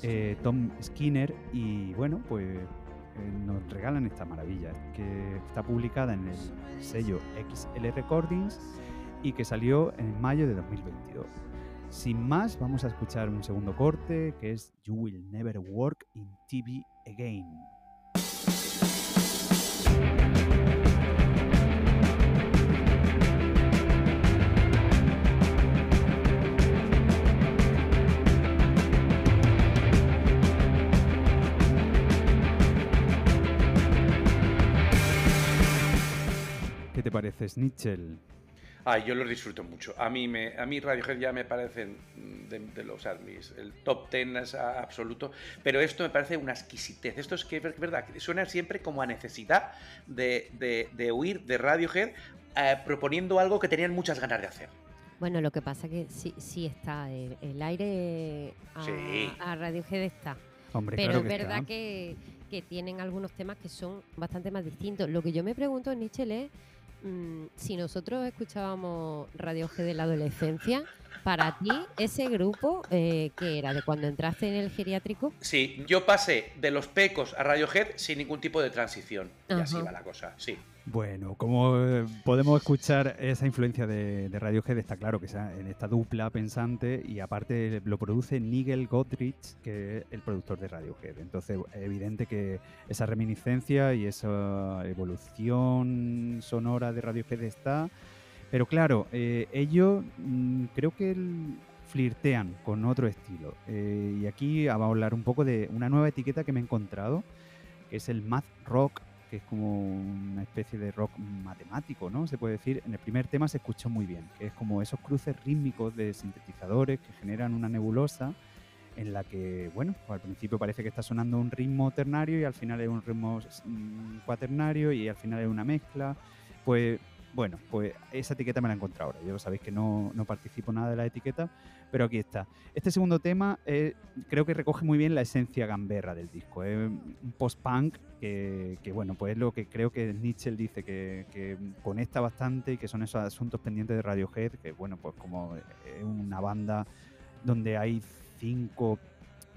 I: eh, Tom Skinner y bueno, pues eh, nos regalan esta maravilla que está publicada en el sello XL Recordings y que salió en mayo de 2022. Sin más, vamos a escuchar un segundo corte que es You Will Never Work in TV Again. Te parece, Snitchell?
K: Ay, yo los disfruto mucho. A mí, me, a mí Radiohead ya me parecen de, de los, mis- el top ten es a- absoluto, pero esto me parece una exquisitez. Esto es que es verdad, suena siempre como a necesidad de, de- de huir de Radiohead eh, proponiendo algo que tenían muchas ganas de hacer.
J: Bueno, lo que pasa que sí, sí está, el, el aire a,
K: Sí.
J: a Radiohead está.
I: Hombre,
J: Pero
I: claro
J: es
I: que
J: verdad
I: está.
J: que, que tienen algunos temas que son bastante más distintos. Lo que yo me pregunto, Nichel, es mm, si nosotros escuchábamos Radiohead de la adolescencia, para ti, ese grupo, eh, que era? ¿De cuando entraste en el geriátrico?
K: Sí, yo pasé de los pecos a Radiohead sin ningún tipo de transición. Y así va la cosa, sí.
I: Bueno, como eh, podemos escuchar esa influencia de, Radiohead, está claro que sea en esta dupla pensante y aparte lo produce Nigel Godrich, que es el productor de Radiohead. Entonces es evidente que esa reminiscencia y esa evolución sonora de Radiohead está. Pero claro, eh, ellos mm, creo que flirtean con otro estilo. Eh, y aquí vamos a hablar un poco de una nueva etiqueta que me he encontrado, que es el math rock, que es como una especie de rock matemático, ¿no? Se puede decir. En el primer tema se escuchó muy bien, que es como esos cruces rítmicos de sintetizadores que generan una nebulosa en la que, bueno, pues al principio parece que está sonando un ritmo ternario y al final es un ritmo mm, cuaternario y al final es una mezcla. Pues bueno, pues esa etiqueta me la he encontrado ahora. Ya lo sabéis que no, no participo nada de la etiqueta, pero aquí está. Este segundo tema eh, creo que recoge muy bien la esencia gamberra del disco. Es un post-punk que, bueno, pues es lo que creo que Nietzsche dice que conecta bastante y que son esos asuntos pendientes de Radiohead, que bueno, pues como es una banda donde hay cinco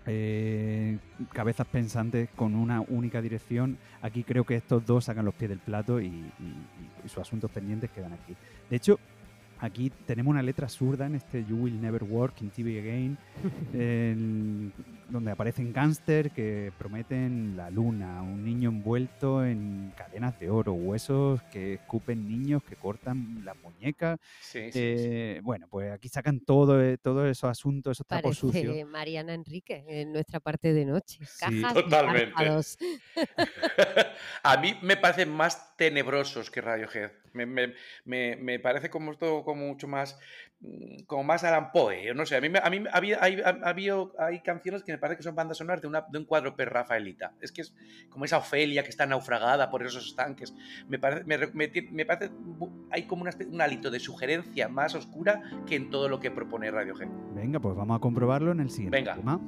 I: eh, cabezas pensantes con una única dirección. Aquí creo que estos dos sacan los pies del plato y, sus asuntos pendientes quedan aquí. De hecho, aquí tenemos una letra zurda en este You Will Never Work in TV Again, el- donde aparecen gángster que prometen la luna, un niño envuelto en cadenas de oro, huesos que escupen niños que cortan las muñecas.
K: Sí, sí,
I: Eh, Bueno, pues aquí sacan todo, eh, todos esos asuntos, esos trapos sucios.
J: Parece Mariana Enrique en nuestra parte de noche. Cajas
K: Totalmente. A mí me parecen más tenebrosos que Radiohead. Me, me- me- me parece como esto como mucho más mm, como más Alan Poe. No sé, a mí, a mí había, hay, ha- habido- hay canciones que me parece que son bandas sonoras de, una- de un cuadro per Rafaelita. Es que es como esa Ofelia que está naufragada por esos estanques. Me parece, me, parece hay como una un hálito de sugerencia más oscura que en todo lo que propone Radiohead.
I: Venga, pues vamos a comprobarlo en el siguiente
K: Venga.
I: tema.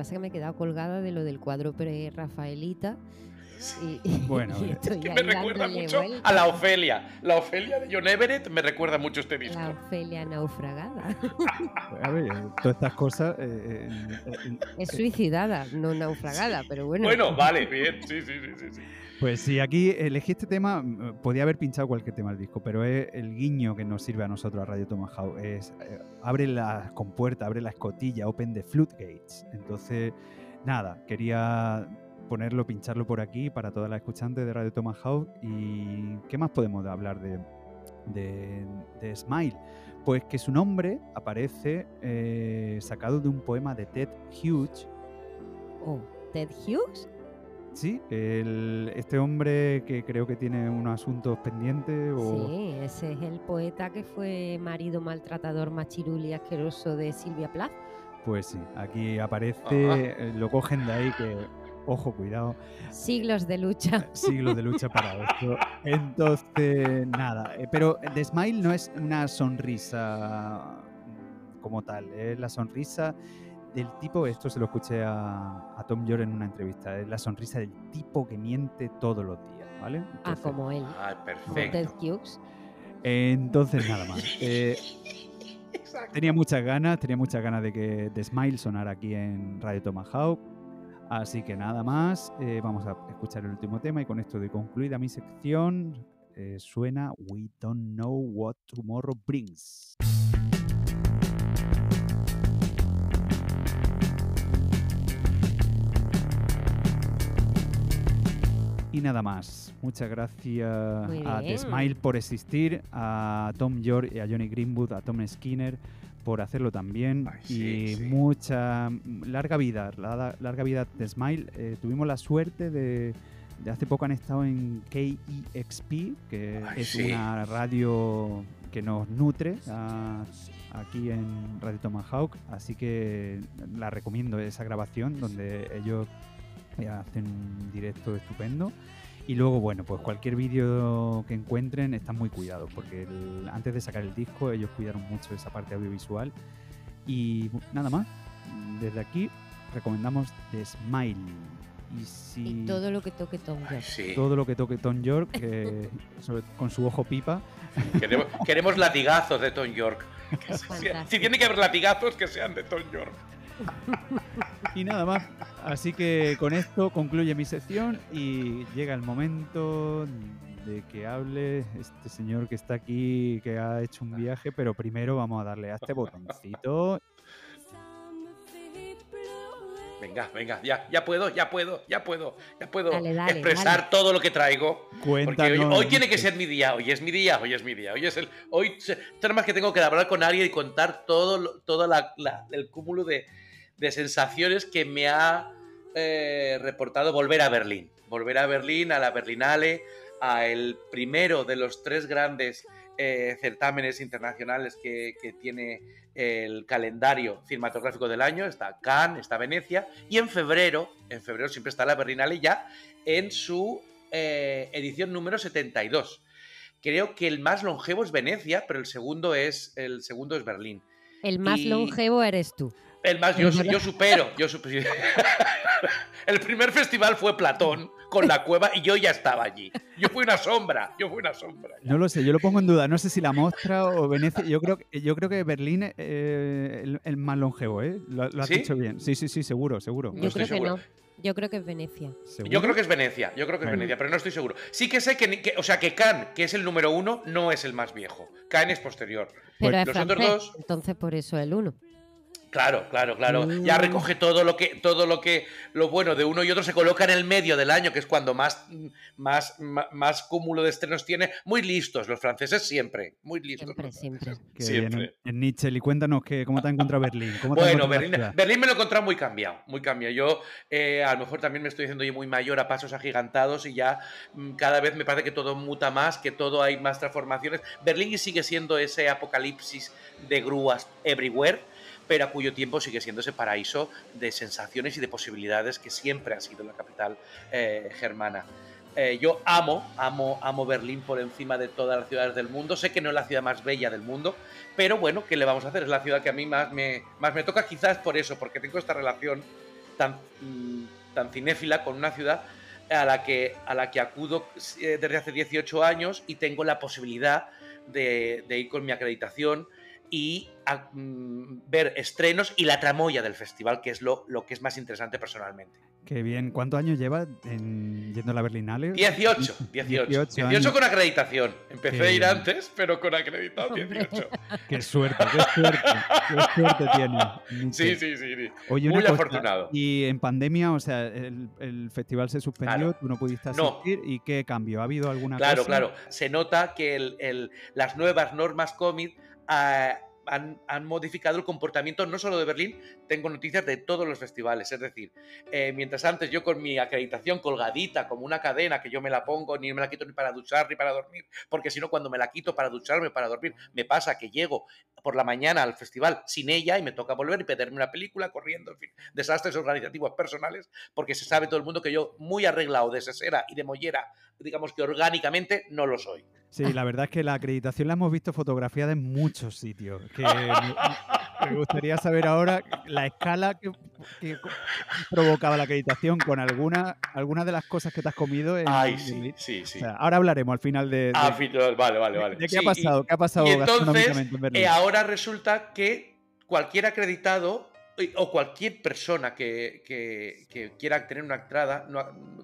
J: Pasa es que me he quedado colgada de lo del cuadro pre-Rafaelita. Y,
I: Bueno,
J: y
I: eh,
J: estoy
K: Que me recuerda mucho
J: vueltas.
K: a la Ofelia. La Ofelia de John Everett me recuerda mucho este disco.
J: La Ofelia naufragada.
I: A ver, eh, todas estas cosas. eh, eh, eh,
J: es suicidada, no naufragada, pero bueno.
K: Bueno, vale, bien, sí, sí, sí, sí, sí.
I: Pues sí, aquí elegí este tema, mm, podía haber pinchado cualquier tema del disco, pero es el guiño que nos sirve a nosotros a Radio Tomahawk. Es, eh, abre la compuerta, abre la escotilla, open the floodgates. Entonces, nada, quería ponerlo, pincharlo por aquí para todas las escuchantes de Radio Tomahawk. ¿Y qué más podemos hablar de, de, de Smile? Pues que su nombre aparece eh, sacado de un poema de Ted Hughes,
J: Oh, Ted Hughes.
I: Sí, el- este hombre que creo que tiene unos asuntos pendientes o...
J: Sí, ese es el poeta que fue marido maltratador, machirul y asqueroso de Silvia Plath.
I: Pues sí, aquí aparece,
K: Ajá.
I: eh, lo cogen de ahí que, ojo, cuidado,
J: Siglos de lucha.
I: siglos de lucha para esto. Entonces, nada, eh, pero The Smile no es una sonrisa como tal, es la sonrisa del tipo, esto se lo escuché a, a Tom York en una entrevista, es la sonrisa del tipo que miente todos los días, ¿vale?
J: Ah, como él. Ted
K: perfecto.
I: Entonces, nada más. Eh,
K: Exacto.
I: tenía muchas ganas, tenía muchas ganas de que The Smile sonara aquí en Radio Tomahawk. Así que nada más, eh, vamos a escuchar el último tema y con esto de concluida mi sección, eh, suena We Don't Know What Tomorrow Brings. Y nada más. Muchas gracias a The. Smile por existir, a Tom York y a Johnny Greenwood, a Tom Skinner por hacerlo también
K: Ay, sí,
I: y
K: sí.
I: mucha larga vida, la- larga vida de Smile. Eh, tuvimos la suerte de, de hace poco han estado en KEXP, que
K: Ay,
I: es
K: sí.
I: una radio que nos nutre a- aquí en Radio Tomahawk, así que la recomiendo esa grabación donde ellos hacen un directo estupendo. Y luego, bueno, pues cualquier vídeo que encuentren están muy cuidados, porque el- antes de sacar el disco ellos cuidaron mucho esa parte audiovisual. Y nada más, desde aquí recomendamos The Smile. Y si
J: Y todo lo que toque Tom
K: Ay,
J: York.
K: sí.
I: todo lo que toque Tom York, sobre- con su ojo pipa,
K: Queremos, queremos latigazos de Tom York. Si,
J: fantástico.
K: tiene que haber latigazos, que sean de Tom York.
I: Y nada más. Así que con esto concluye mi sección y llega el momento de que hable este señor que está aquí, que ha hecho un viaje, pero primero vamos a darle a este botoncito.
K: Venga, venga, ya, ya puedo, ya puado, ya puedo, ya puedo
J: Dale, dale,
K: expresar
J: dale.
K: todo lo que traigo. Porque hoy,
I: Cuéntanos.
K: hoy tiene que ser mi día, hoy es mi día, hoy es mi día, hoy es el, hoy nada más que tengo que hablar con alguien y contar todo, toda la, la- el cúmulo de, de sensaciones que me ha eh, reportado volver a Berlín, volver a Berlín, a la Berlinale, a el primero de los tres grandes eh, certámenes internacionales que, que tiene el calendario cinematográfico del año, está Cannes, está Venecia, y en febrero, en febrero siempre está la Berlinale ya en su eh, edición número 72. Creo que el más longevo es Venecia, pero el segundo es, el segundo es Berlín.
J: El más
K: Y-
J: longevo eres tú.
K: El más, yo,
J: Es
K: yo supero, yo supero. El primer festival fue Platón con la cueva y yo ya estaba allí. Yo fui una sombra, yo fui una sombra.
I: No lo sé, yo lo pongo en duda. No sé si la Mostra o Venecia. Yo creo, que- yo creo que Berlín es eh, el, el más longevo, ¿eh? Lo, lo has
K: ¿Sí?
I: dicho bien. Sí, sí, sí, seguro, seguro.
J: Yo creo que
K: seguro.
J: no. Yo creo que es Venecia.
I: ¿Seguro?
K: Yo creo que es Venecia, yo creo que es
I: Bueno.
K: Venecia, pero no estoy seguro. Sí que sé que, que- o sea, que Cannes, que es el número uno, no es el más viejo. Cannes es posterior.
J: Pero es
K: los otros
J: francés,
K: dos-
J: entonces por eso el uno.
K: Claro, claro, claro. Ya
J: Mm.
K: recoge todo lo que, todo lo que, lo bueno de uno y otro se coloca en el medio del año, que es cuando más, más, más, más cúmulo de estrenos tiene. Muy listos los franceses siempre, muy listos.
J: Siempre, siempre.
K: Siempre.
I: bien, en, en Nietzsche, y cuéntanos que, cómo te ha encontrado Berlín. ¿Cómo te
K: Bueno, Berlín? Berlín me lo he encontrado muy cambiado, muy cambiado. Yo eh, a lo mejor también me estoy haciendo yo muy mayor a pasos agigantados y ya mm, cada vez me parece que todo muta más, que todo hay más transformaciones. Berlín sigue siendo ese apocalipsis de grúas everywhere, pero a cuyo tiempo sigue siendo ese paraíso de sensaciones y de posibilidades que siempre ha sido la capital eh, germana. Eh, yo amo, amo, amo Berlín por encima de todas las ciudades del mundo. Sé que no es la ciudad más bella del mundo, pero bueno, ¿qué le vamos a hacer? Es la ciudad que a mí más me, toca, quizás por eso, porque tengo esta relación tan, mm, cinéfila con una ciudad a la que, acudo eh, desde hace 18 años y tengo la posibilidad de ir con mi acreditación y a, mm, ver estrenos y la tramoya del festival, que es lo, lo que es más interesante personalmente.
I: Qué bien. ¿Cuántos años llevas en- yendo a la Berlinale?
K: 18, 18. 18,
I: años.
K: con acreditación. Empecé
I: Qué
K: a ir
I: bien.
K: antes, pero con acreditado 18.
I: Qué suerte, qué suerte. Qué suerte tienes.
K: Sí, sí, sí. sí.
I: Oye,
K: Muy
I: cosa,
K: afortunado.
I: Y en pandemia, o sea, el, el festival se suspendió,
K: Claro.
I: tú no pudiste
K: No.
I: asistir. ¿Y qué cambio? ¿Ha habido alguna
K: Claro,
I: cosa?
K: claro. Se nota que el- el- las nuevas normas COVID han, han modificado el comportamiento no solo de Berlín, tengo noticias de todos los festivales. Es decir, eh, mientras antes yo con mi acreditación colgadita como una cadena que yo me la pongo, ni me la quito ni para duchar ni para dormir, porque si no, cuando me la quito para ducharme, para dormir, me pasa que llego por la mañana al festival sin ella y me toca volver y pedirme una película corriendo, en fin, desastres organizativos personales, porque se sabe todo el mundo que yo, muy arreglado de sesera y de mollera, digamos que orgánicamente, no lo soy.
I: Sí, la verdad es que la acreditación la hemos visto fotografiada en muchos sitios. Que me, gustaría saber ahora la escala que, que provocaba la acreditación con alguna, algunas de las cosas que te has comido. En,
K: Ay, sí, sí, sí.
I: O sea, ahora hablaremos al final de, de-
K: Ah, vale, vale, vale.
I: de qué
K: Sí,
I: ha pasado,
K: y-
I: qué ha pasado
K: Y entonces,
I: en Berlín.
K: eh, ahora resulta que cualquier acreditado o cualquier persona que, que- que quiera tener una entrada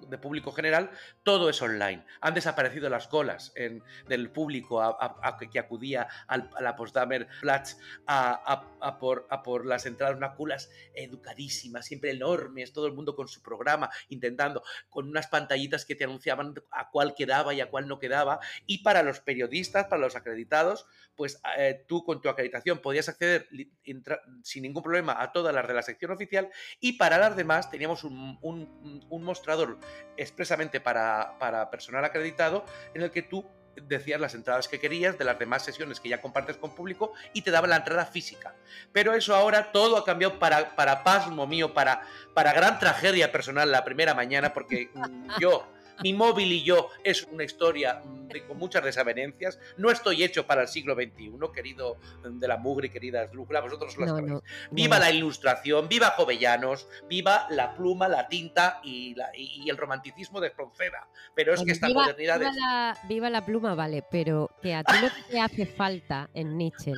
K: de público general, todo es online. Han desaparecido las colas en- del público a, a- a que acudía al- a la Potsdamer Platz a, por, a por las entradas, unas colas educadísimas, siempre enormes, todo el mundo con su programa, intentando, con unas pantallitas que te anunciaban a cuál quedaba y a cuál no quedaba. Y para los periodistas, para los acreditados, pues eh, tú con tu acreditación podías acceder entra- sin ningún problema a todas las de la sección oficial y para las demás teníamos un, un- un mostrador expresamente para, para personal acreditado en el que tú decías las entradas que querías de las demás sesiones que ya compartes con público y te daban la entrada física. Pero eso ahora todo ha cambiado para, para pasmo mío, para, para gran tragedia personal la primera mañana, porque yo, mi móvil y yo es una historia mm, de- con muchas desavenencias. No estoy hecho para el siglo XXI, querido mm, de la mugre, querida Esdrújula, vosotros lo
J: No,
K: Viva
J: no.
K: la ilustración, viva Jovellanos, viva la pluma, la tinta y, la- y- y el romanticismo de Espronceda. Pero es que esta
J: viva,
K: modernidad
J: viva
K: es...
J: la, viva la pluma, vale, pero que a ti lo que te hace falta en Nietzsche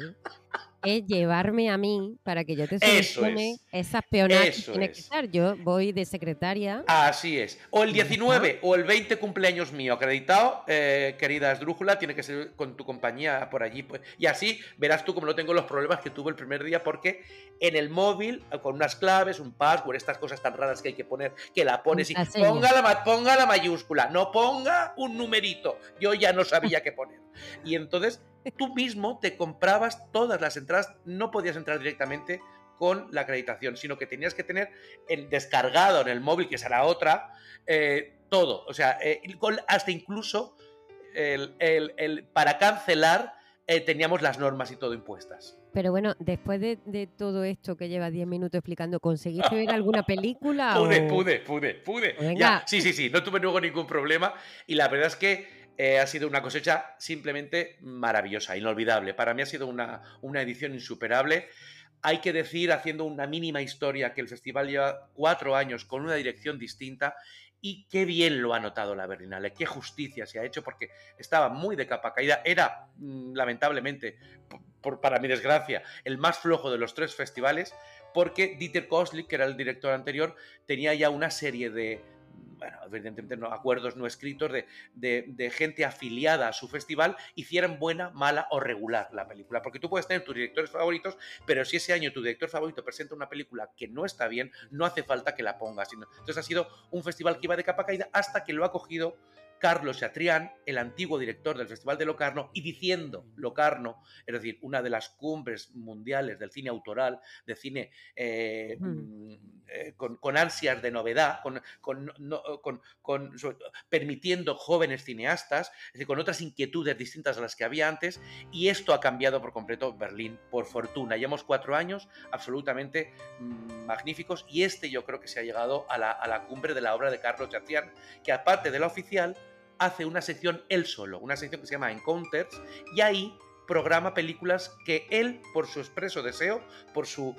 J: es llevarme a mí para que yo te solucione
K: es.
J: esas peonadas que
K: Eso
J: que
K: es.
J: estar. Yo voy de secretaria.
K: Así es. O el 19 o el 20 cumpleaños mío acreditado, eh, querida Esdrújula, tiene que ser con tu compañía por allí. Pues. Y así verás tú como no tengo los problemas que tuve el primer día, porque en el móvil, con unas claves, un password, estas cosas tan raras que hay que poner, que la pones y ponga la, ponga la mayúscula, no ponga un numerito. Yo ya no sabía qué poner. Y entonces tú mismo te comprabas todas las entradas, no podías entrar directamente con la acreditación, sino que tenías que tener el descargado en el móvil, que será otra, eh, todo. O sea, eh, hasta incluso el, el- el- para cancelar eh, teníamos las normas y todo impuestas.
J: Pero bueno, después de, de todo esto que lleva 10 minutos explicando, ¿conseguiste ver alguna película?
K: Pude,
J: o-
K: pude, pude, pude. Ya, sí, sí, sí, no tuve luego ningún problema y la verdad es que eh, ha sido una cosecha simplemente maravillosa, inolvidable. Para mí ha sido una, una edición insuperable. Hay que decir, haciendo una mínima historia, que el festival lleva cuatro años con una dirección distinta y qué bien lo ha notado la Berlinale, qué justicia se ha hecho porque estaba muy de capa caída. Era, mm, lamentablemente, por- para mi desgracia, el más flojo de los tres festivales porque Dieter Koslik, que era el director anterior, tenía ya una serie de, bueno, evidentemente no, acuerdos no escritos de, de- de gente afiliada a su festival, hicieran buena, mala o regular la película. Porque tú puedes tener tus directores favoritos, pero si ese año tu director favorito presenta una película que no está bien, no hace falta que la pongas. Entonces ha sido un festival que iba de capa caída hasta que lo ha cogido Carlos Chatrián, el antiguo director del Festival de Locarno, y diciendo Locarno, es decir, una de las cumbres mundiales del cine autoral, de cine eh,
J: Mm.
K: eh, con, con ansias de novedad, con, con, no- con- con- sobre- permitiendo jóvenes cineastas, es decir, con otras inquietudes distintas a las que había antes, y esto ha cambiado por completo Berlín, por fortuna. Llevamos cuatro años absolutamente mm, magníficos, y este yo creo que se ha llegado a la, a la cumbre de la obra de Carlos Chatrián, que aparte de la oficial, hace una sección él solo, una sección que se llama Encounters, y ahí programa películas que él, por su expreso deseo, por su,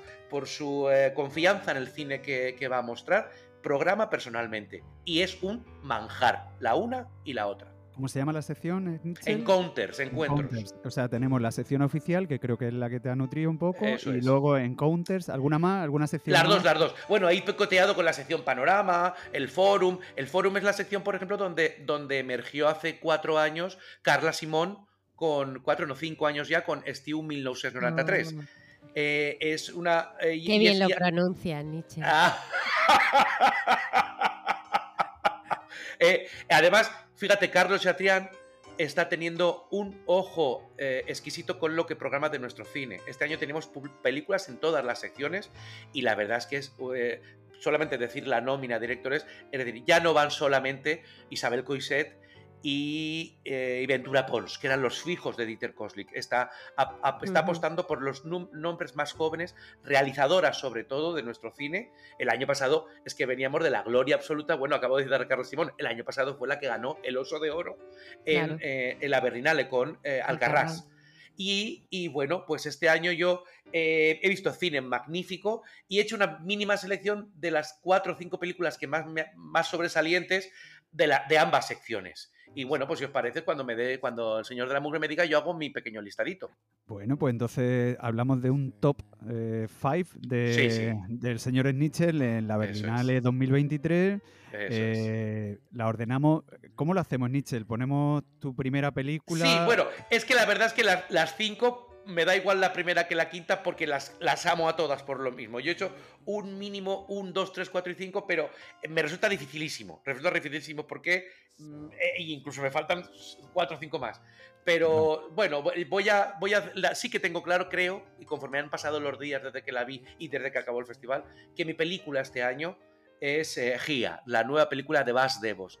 K: eh, confianza en el cine que va a mostrar, programa personalmente. Y es un manjar, la una y la otra.
I: ¿Cómo se llama la sección? Mitchell?
K: Encounters, encuentros.
I: Encounters. O sea, tenemos la sección oficial, que creo que es la que te ha nutrido un poco,
K: Eso
I: y
K: es.
I: luego Encounters, ¿alguna más? ¿Alguna sección
K: Las
I: más?
K: dos, las dos. Bueno, ahí picoteado con la sección Panorama, el Forum. El Forum es la sección, por ejemplo, donde, donde emergió hace cuatro años Carla Simón, con cuatro, no cinco años ya, con Steve 1993.
J: Ah.
K: Eh, es una... eh,
J: Qué
K: y
J: bien lo
K: y-
J: pronuncia Nietzsche.
K: Ah. Eh, además, fíjate, Carlos Chatrián está teniendo un ojo eh, exquisito con lo que programa de nuestro cine. Este año tenemos películas en todas las secciones y la verdad es que es eh, solamente decir la nómina de directores, es decir, ya no van solamente Isabel Coiset y, eh, y Ventura Pons, que eran los fijos de Dieter Koslik. Está, a- a- está apostando por los nombres más jóvenes, realizadoras sobre todo de nuestro cine. El año pasado es que veníamos de la gloria absoluta. Bueno, acabo de citar a Carlos Simón. El año pasado fue la que ganó el Oso de Oro en,
J: Claro.
K: eh, en la Berlinale con eh, Alcarrás. Y, y bueno, pues este año yo eh, he visto cine magnífico y he hecho una mínima selección de las cuatro o cinco películas que más, más sobresalientes de, la, de ambas secciones. Y bueno, pues si os parece, cuando me dé, cuando el señor de la mugre me diga, yo hago mi pequeño listadito.
I: Bueno, pues entonces hablamos de un top 5 de,
K: Sí, sí.
I: del señor Schnitzel en la Berlinale 2023.
K: Es.
I: Eh, La ordenamos. ¿Cómo lo hacemos, Schnitzel? ¿Ponemos tu primera película?
K: Sí, bueno, es que la verdad es que las, las cinco me da igual la primera que la quinta porque las, las amo a todas por lo mismo. Yo he hecho un mínimo, un, dos, tres, cuatro y cinco, pero me resulta dificilísimo. Resulta dificilísimo porque mm, e incluso me faltan cuatro o cinco más. Pero bueno, vo- voy a, voy a, la- sí que tengo claro, creo, y conforme han pasado los días desde que la vi y desde que acabó el festival, que mi película este año es eh, Gia, la nueva película de Bas Devos.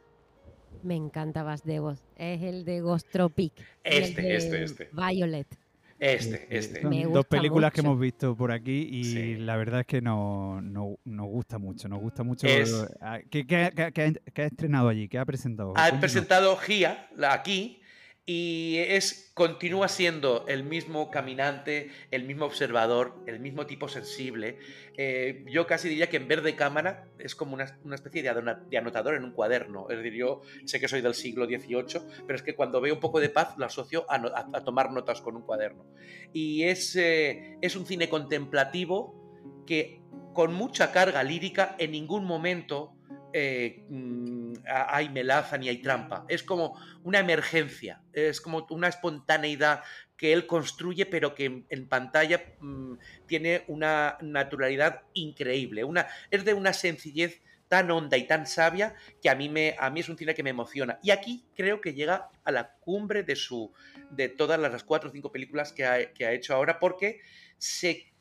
J: Me encanta Vas Devos. Es el de Ghost Tropic. el
K: Este,
J: de
K: este, este.
J: Violet.
K: Este, este.
I: Son
J: Me
I: dos películas que hemos visto por aquí y
K: Sí.
I: la verdad es que no, no- nos gusta mucho. Nos gusta mucho.
K: Es-
I: Ah, ¿Qué, qué- qué- qué ha- qué ha estrenado allí? ¿Qué ha presentado?
K: Ha presentado Gia, la aquí, y es, continúa siendo el mismo caminante, el mismo observador, el mismo tipo sensible. Eh, yo casi diría que en vez de cámara es como una, una especie de, anotador en un cuaderno. Es decir, yo sé que soy del siglo XVIII, pero es que cuando veo un poco de paz lo asocio a tomar notas con un cuaderno. Y es, eh, es un cine contemplativo que con mucha carga lírica en ningún momento eh, mm, hay melaza ni hay trampa. Es como una emergencia, es como una espontaneidad que él construye, pero que en, en pantalla mm, tiene una naturalidad increíble. Una, es de una sencillez tan honda y tan sabia que a mí, me, a mí es un cine que me emociona. Y aquí creo que llega a la cumbre de, su, de todas las cuatro o cinco películas que ha, que ha hecho ahora, porque se,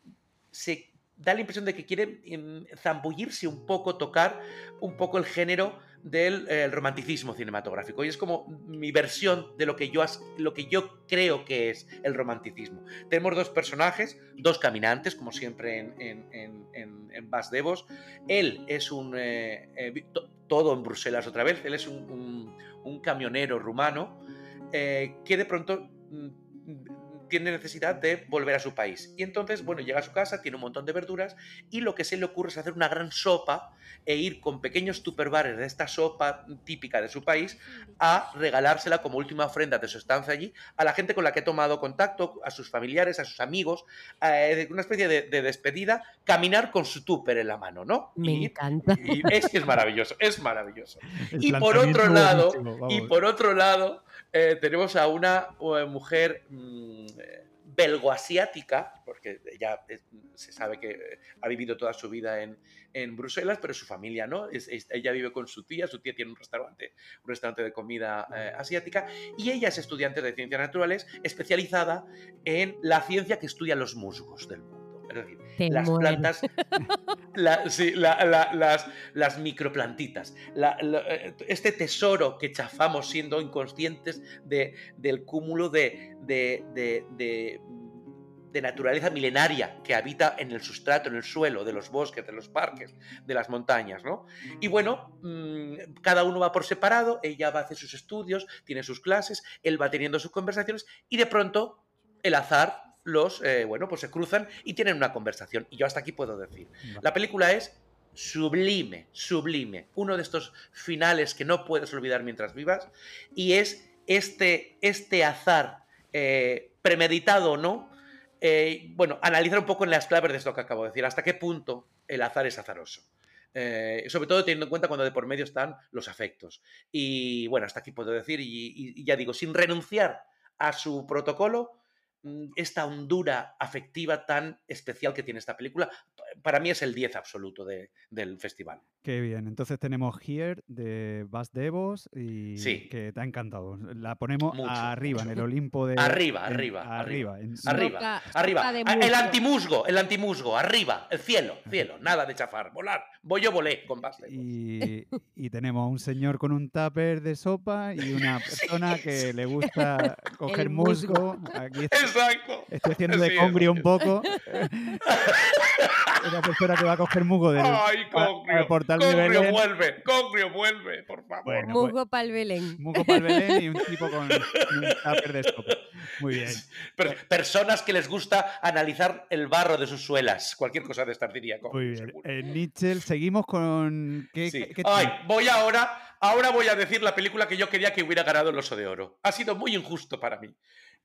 K: se da la impresión de que quiere em, zambullirse un poco, tocar un poco el género del eh, romanticismo cinematográfico. Y es como mi versión de lo que, yo, lo que yo creo que es el romanticismo. Tenemos dos personajes, dos caminantes, como siempre en, en, Bas Devos. Él es un... eh, eh, todo en Bruselas otra vez. Él es un, un- camionero rumano que de pronto mm, tiene necesidad de volver a su país. Y entonces, bueno, llega a su casa, tiene un montón de verduras y lo que se le ocurre es hacer una gran sopa e ir con pequeños tupperwares de esta sopa típica de su país a regalársela como última ofrenda de su estancia allí a la gente con la que ha tomado contacto, a sus familiares, a sus amigos, eh, una especie de, de despedida, caminar con su tupper en la mano, ¿no?
J: Me
K: Y-
J: encanta.
K: y es que es maravilloso, es maravilloso.
I: El
K: Y por otro lado, y por otro lado, eh, tenemos a una eh, mujer mm, eh, belgoasiática, porque ella es- se sabe que eh, ha vivido toda su vida en, en Bruselas, pero su familia no. Ella vive con su tía, su tía tiene un restaurante, un restaurante de comida eh, asiática, y ella es estudiante de ciencias naturales especializada en la ciencia que estudia los musgos del mundo. Es decir,
J: Te
K: las plantas, la- sí, la- la- las, las microplantitas, la- la- eh, este tesoro que chafamos siendo inconscientes de- del cúmulo de, de- de- de- de naturaleza milenaria que habita en el sustrato, en el suelo de los bosques, de los parques, de las montañas, ¿no? Y bueno, mm, cada uno va por separado, ella va a hacer sus estudios, tiene sus clases, él va teniendo sus conversaciones y de pronto el azar los, eh, bueno, pues se cruzan y tienen una conversación. Y yo hasta aquí puedo decir. La película es sublime, sublime. Uno de estos finales que no puedes olvidar mientras vivas. Y es este, este azar, eh, premeditado o no, eh, bueno, analizar un poco en las claves de esto que acabo de decir. ¿Hasta qué punto el azar es azaroso? Eh, sobre todo teniendo en cuenta cuando de por medio están los afectos. Y bueno, hasta aquí puedo decir, y, y- y ya digo, sin renunciar a su protocolo, esta hondura afectiva tan especial que tiene esta película, para mí es el 10 absoluto de- del festival.
I: Qué bien. Entonces tenemos Here de Bas Devos y
K: Sí.
I: que te ha encantado. La ponemos
K: Mucho,
I: arriba, en el Olimpo de.
K: Arriba,
I: en-
K: arriba,
I: arriba.
K: arriba.
I: en-
K: Arriba, arriba.
J: de
K: Ah, El
J: musgo.
K: antimusgo, el antimusgo, arriba, el cielo, cielo, nada de chafar, volar. Voy yo volé con Bas Devos.
I: Y, y tenemos a un señor con un tupper de sopa y una persona que le gusta coger
J: musgo.
I: musgo. Aquí estoy,
K: Exacto.
I: estoy haciendo de
K: Sí,
I: congrio un poco. Una persona que va a coger musgo del
K: Ay,
I: a- al
K: Congrio,
I: portal de
K: Congrio
I: Belén.
K: vuelve, Congrio vuelve, por favor.
I: Bueno, pues,
J: Musgo pa'l Belén.
I: musgo para el Belén y un tipo con un tupper de sopa. Muy bien.
K: Per- personas que les gusta analizar el barro de sus suelas, cualquier cosa de estas diría
I: Muy bien. Eh, Nietzsche, seguimos con. ¿Qué,
K: Sí.
I: qué- qué-
K: Ay, voy ahora, ahora voy a decir la película que yo quería que hubiera ganado el Oso de Oro. Ha sido muy injusto para mí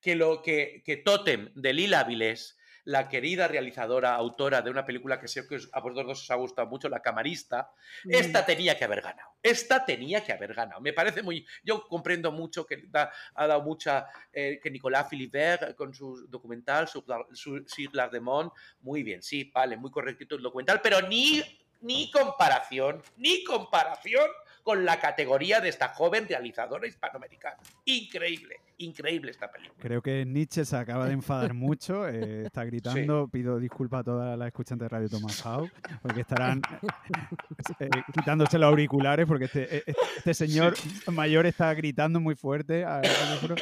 K: que lo que, que Totem de Lila Avilés, la querida realizadora, autora de una película que sé que a vosotros dos os ha gustado mucho, La Camarista, esta tenía que haber ganado. Esta tenía que haber ganado. Me parece muy. Yo comprendo mucho que da- ha dado mucha. eh, que Nicolas Philibert con su documental, su, su l'Ardemont, muy bien, sí, vale, muy correctito el documental, pero ni, ni comparación, ni comparación con la categoría de esta joven realizadora hispanoamericana. Increíble, increíble esta película.
I: Creo que Nietzsche se acaba de enfadar mucho, eh, está gritando. Pido disculpas a todas las escuchantes de Radio Tomahawk, porque estarán eh, quitándose los auriculares, porque este, este- este señor mayor está gritando muy fuerte. al teléfono.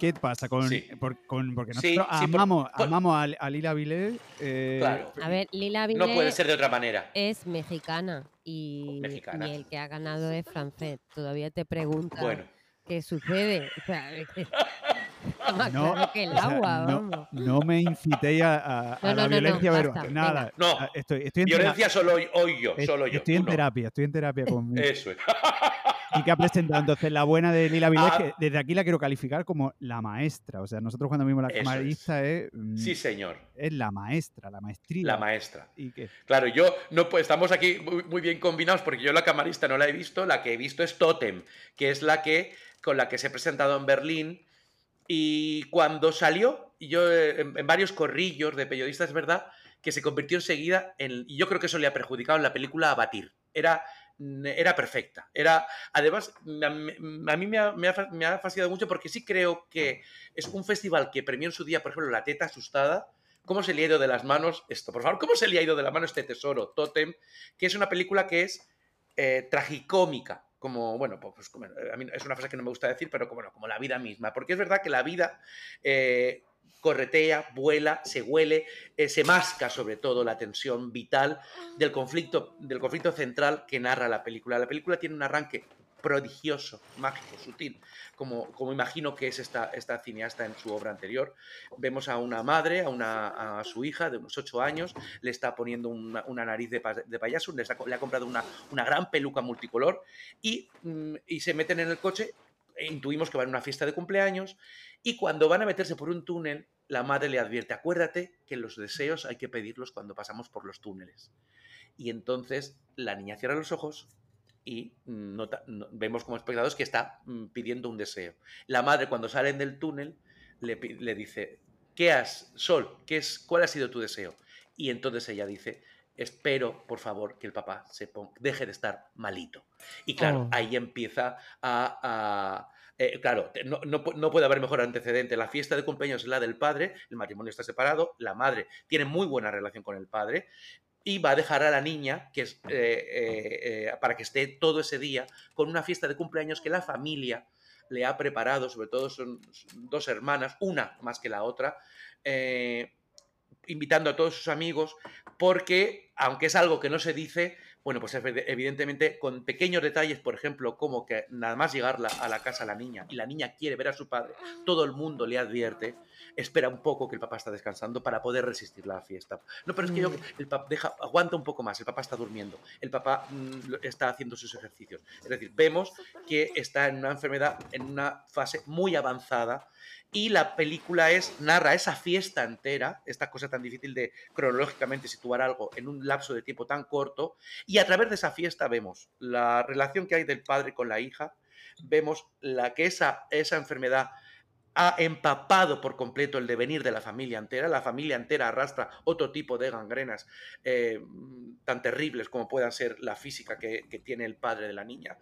I: ¿Qué pasa con,
K: Sí.
I: por- con- porque nosotros
K: sí,
I: amamos,
K: por-
I: amamos a, a Lila Vilés? eh,
K: Claro.
J: A ver, Lila
K: No puede
J: Vilés
K: ser de otra manera.
J: es mexicana y,
K: Mexicana.
J: y el que ha ganado es francés. Todavía te preguntas
K: Bueno.
J: qué sucede. O sea, es que está más
I: No,
J: claro que el
I: o sea,
J: agua,
I: no,
J: vamos.
I: no me incitéis a, a- a
J: No, no,
I: la
J: no, no,
I: violencia
J: basta,
I: verbal.
J: venga.
I: Nada,
K: No,
I: a- estoy, estoy en
K: Violencia solo hoy, hoy yo,
I: est-
K: solo yo.
I: Estoy en
K: no.
I: terapia, estoy en terapia con mi,
K: Eso es.
I: Y que ha presentado entonces la buena de Lila Vilés,
K: Ah.
I: que desde aquí la quiero calificar como la maestra. O sea, nosotros cuando vimos la
K: es.
I: camarista es, mm,
K: Sí, señor.
I: es la maestra, la maestría.
K: La maestra.
I: ¿Y qué?
K: Claro, yo no pues estamos aquí muy, muy bien combinados porque yo la camarista no la he visto, la que he visto es Totem, que es la que con la que se he presentado en Berlín y cuando salió yo eh, en, en varios corrillos de periodistas es verdad que se convirtió enseguida en y yo creo que eso le ha perjudicado en la película a batir. Era era perfecta. Era, además, a mí me ha, me ha fa- me ha fastidiado mucho porque sí creo que es un festival que premió en su día, por ejemplo, La Teta Asustada, ¿Cómo se le ha ido de las manos esto? Por favor, ¿cómo se le ha ido de la mano este tesoro, Totem? Que es una película que es eh, tragicómica. Como, bueno, pues como- a mí es una frase que no me gusta decir, pero como, bueno, como la vida misma. Porque es verdad que la vida eh, corretea, vuela, se huele, eh, se masca sobre todo la tensión vital del conflicto, del conflicto central que narra la película. La película tiene un arranque prodigioso, mágico, sutil, como, como imagino que es esta, esta cineasta en su obra anterior. Vemos a una madre, a, una, a su hija de unos ocho años, le está poniendo una, una nariz de, pa- de payaso, le, le ha comprado una, una gran peluca multicolor y, mm, y se meten en el coche, intuimos que van a una fiesta de cumpleaños y cuando van a meterse por un túnel, la madre le advierte, acuérdate que los deseos hay que pedirlos cuando pasamos por los túneles. Y entonces la niña cierra los ojos y vemos como espectadores que está mm, pidiendo un deseo. La madre cuando salen del túnel le, le dice, ¿qué has, Sol? ¿qué es, ¿Cuál ha sido tu deseo? Y entonces ella dice, espero, por favor, que el papá se deje de estar malito. Y claro,
J: Oh.
K: ahí empieza a, a- eh, claro, no, no pu- no puede haber mejor antecedente. La fiesta de cumpleaños es la del padre, el matrimonio está separado, la madre tiene muy buena relación con el padre y va a dejar a la niña que es, eh, eh, eh, para que esté todo ese día con una fiesta de cumpleaños que la familia le ha preparado, sobre todo son dos hermanas, una más que la otra, eh, invitando a todos sus amigos, porque aunque es algo que no se dice, bueno, pues ev- evidentemente con pequeños detalles, por ejemplo, como que nada más llegar la- a la casa la niña y la niña quiere ver a su padre, todo el mundo le advierte, espera un poco que el papá está descansando para poder resistir la fiesta. No, pero es que yo, el papá deja, aguanta un poco más, el papá está durmiendo, el papá mm, está haciendo sus ejercicios. Es decir, vemos que está en una enfermedad, en una fase muy avanzada y la película es narra esa fiesta entera, esta cosa tan difícil de cronológicamente situar algo en un lapso de tiempo tan corto, y a través de esa fiesta vemos la relación que hay del padre con la hija, vemos la que esa, esa enfermedad ha empapado por completo el devenir de la familia entera. La familia entera arrastra otro tipo de gangrenas eh, tan terribles como puedan ser la física que, tiene el padre de la niña.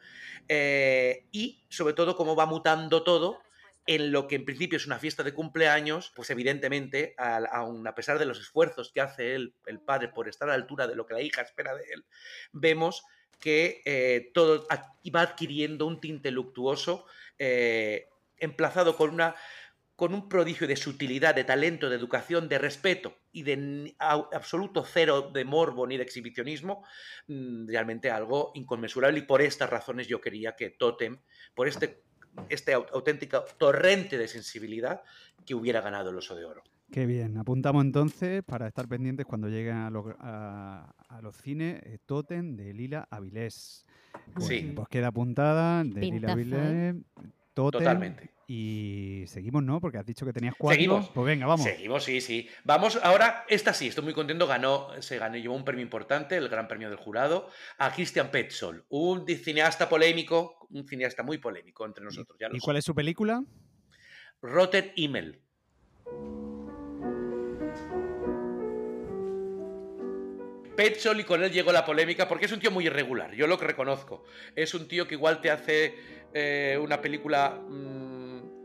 K: Eh, y sobre todo cómo va mutando todo en lo que en principio es una fiesta de cumpleaños, pues evidentemente, aun a pesar de los esfuerzos que hace él, el padre por estar a la altura de lo que la hija espera de él, vemos que eh, todo va adquiriendo un tinte luctuoso, eh, emplazado con una con un prodigio de sutilidad, de talento, de educación, de respeto y de absoluto cero de morbo ni de exhibicionismo, mm, realmente algo inconmensurable. Y por estas razones yo quería que Totem, por este, este au- auténtico torrente de sensibilidad, que hubiera ganado el Oso de Oro.
I: Qué bien. Apuntamos entonces para estar pendientes cuando lleguen a, los- a- a los cines eh, Totem de Lila Avilés.
K: Sí.
I: Bueno, Pues queda apuntada de Lila
J: ¿eh?
I: Avilés. Totem.
K: Totalmente.
I: Y seguimos, ¿no? Porque has dicho que tenías cuatro.
K: Seguimos.
I: Pues venga, vamos.
K: Seguimos, sí, sí. Vamos, ahora, esta sí, estoy muy contento, ganó, se ganó, llevó un premio importante, el Gran Premio del Jurado, a Christian Petzold, un cineasta polémico, un cineasta muy polémico entre nosotros, ya
I: ¿Y
K: sé.
I: cuál es su película?
K: Rotter Himmel. Petzold y con él llegó la polémica porque es un tío muy irregular, yo lo que reconozco. Es un tío que igual te hace eh, una película mm,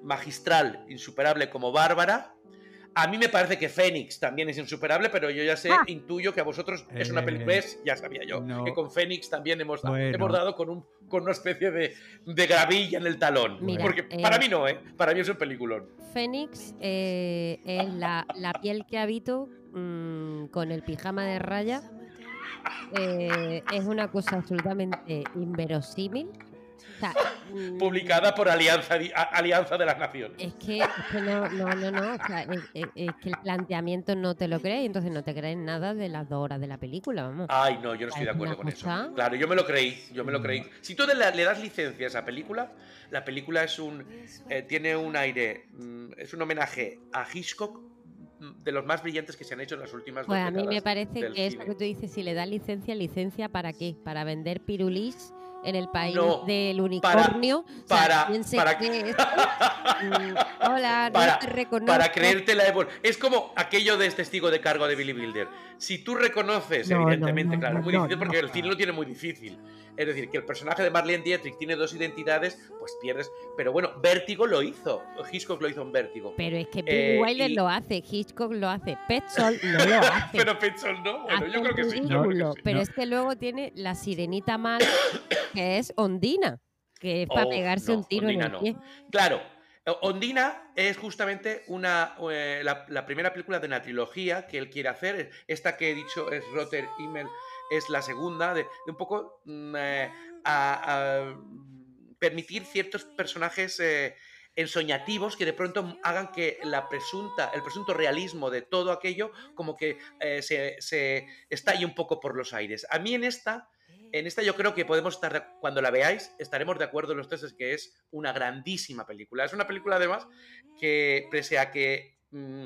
K: magistral, insuperable como Bárbara. A mí me parece que Fénix también es insuperable, pero yo ya sé,
J: Ah.
K: intuyo que a vosotros es una
I: Eh,
K: película, ¿ves? ya sabía yo,
I: no.
K: que con Fénix también hemos, dado-
I: Bueno.
K: hemos dado con, un, con una especie de, de gravilla en el talón.
J: Mira,
K: porque
J: eh,
K: para mí no, ¿eh? Para mí es un peliculón.
J: Fénix eh, es la, la piel que habito mm, con el pijama de raya. Eh, es una cosa absolutamente inverosímil. Sea, mm,
K: publicada por Alianza, Alianza de las Naciones.
J: Es que, es que no, no, no, no. O sea, es, que el planteamiento no te lo crees, entonces no te crees nada de las dos horas de la película, vamos.
K: Ay, no, yo no estoy de acuerdo con eso. Claro, yo me lo creí, yo me lo creí. Si tú le, das licencia a esa película, la película es un eh, tiene un aire, mm, es un homenaje a Hitchcock mm, de los más brillantes que se han hecho en las últimas
J: Pues
K: dos
J: a mí me parece que eso que tú dices, si le das licencia, licencia para qué? Para vender pirulís en el país
K: No,
J: del
K: para-
J: unicornio. O sea,
K: para-
J: ¿quién se
K: para-
J: cree esto? Mm, Hola,
K: para,
J: no te reconozco.
K: para creerte la evol- Es como aquello de testigo de cargo de Billy Wilder. Si tú reconoces,
J: No, no,
K: evidentemente,
J: no,
K: claro,
J: no,
K: es muy
J: no,
K: difícil porque
J: no.
K: el cine lo tiene muy difícil. Es decir, que el personaje de Marlene Dietrich tiene dos identidades, pues pierdes. Pero bueno, Vértigo lo hizo. Hitchcock lo hizo en Vértigo.
J: Pero es que Billy
K: Eh,
J: Wilder
K: y-
J: lo hace, Hitchcock lo hace, Petzold no lo hace.
K: Pero Petzold no. Bueno,
J: Hace
K: yo creo que sí. yo creo que
J: ridículo,
K: sí.
J: Pero es que luego tiene la sirenita mala, que es Ondina, que es para
K: Oh,
J: pegarse
K: no,
J: un tiro
K: Ondina
J: en el
K: no.
J: pie.
K: Claro, eh, Ondina es justamente una, eh, la, la primera película de una trilogía que él quiere hacer. Esta que he dicho es Rotter Himmel, es la segunda, de, de un poco mm, eh, a, a permitir ciertos personajes eh, ensoñativos que de pronto hagan que la presunta, el presunto realismo de todo aquello como que eh, se, se estalle un poco por los aires. A mí en esta en esta yo creo que podemos estar, cuando la veáis, estaremos de acuerdo los tres, es que es una grandísima película. Es una película además que, pese a que mm,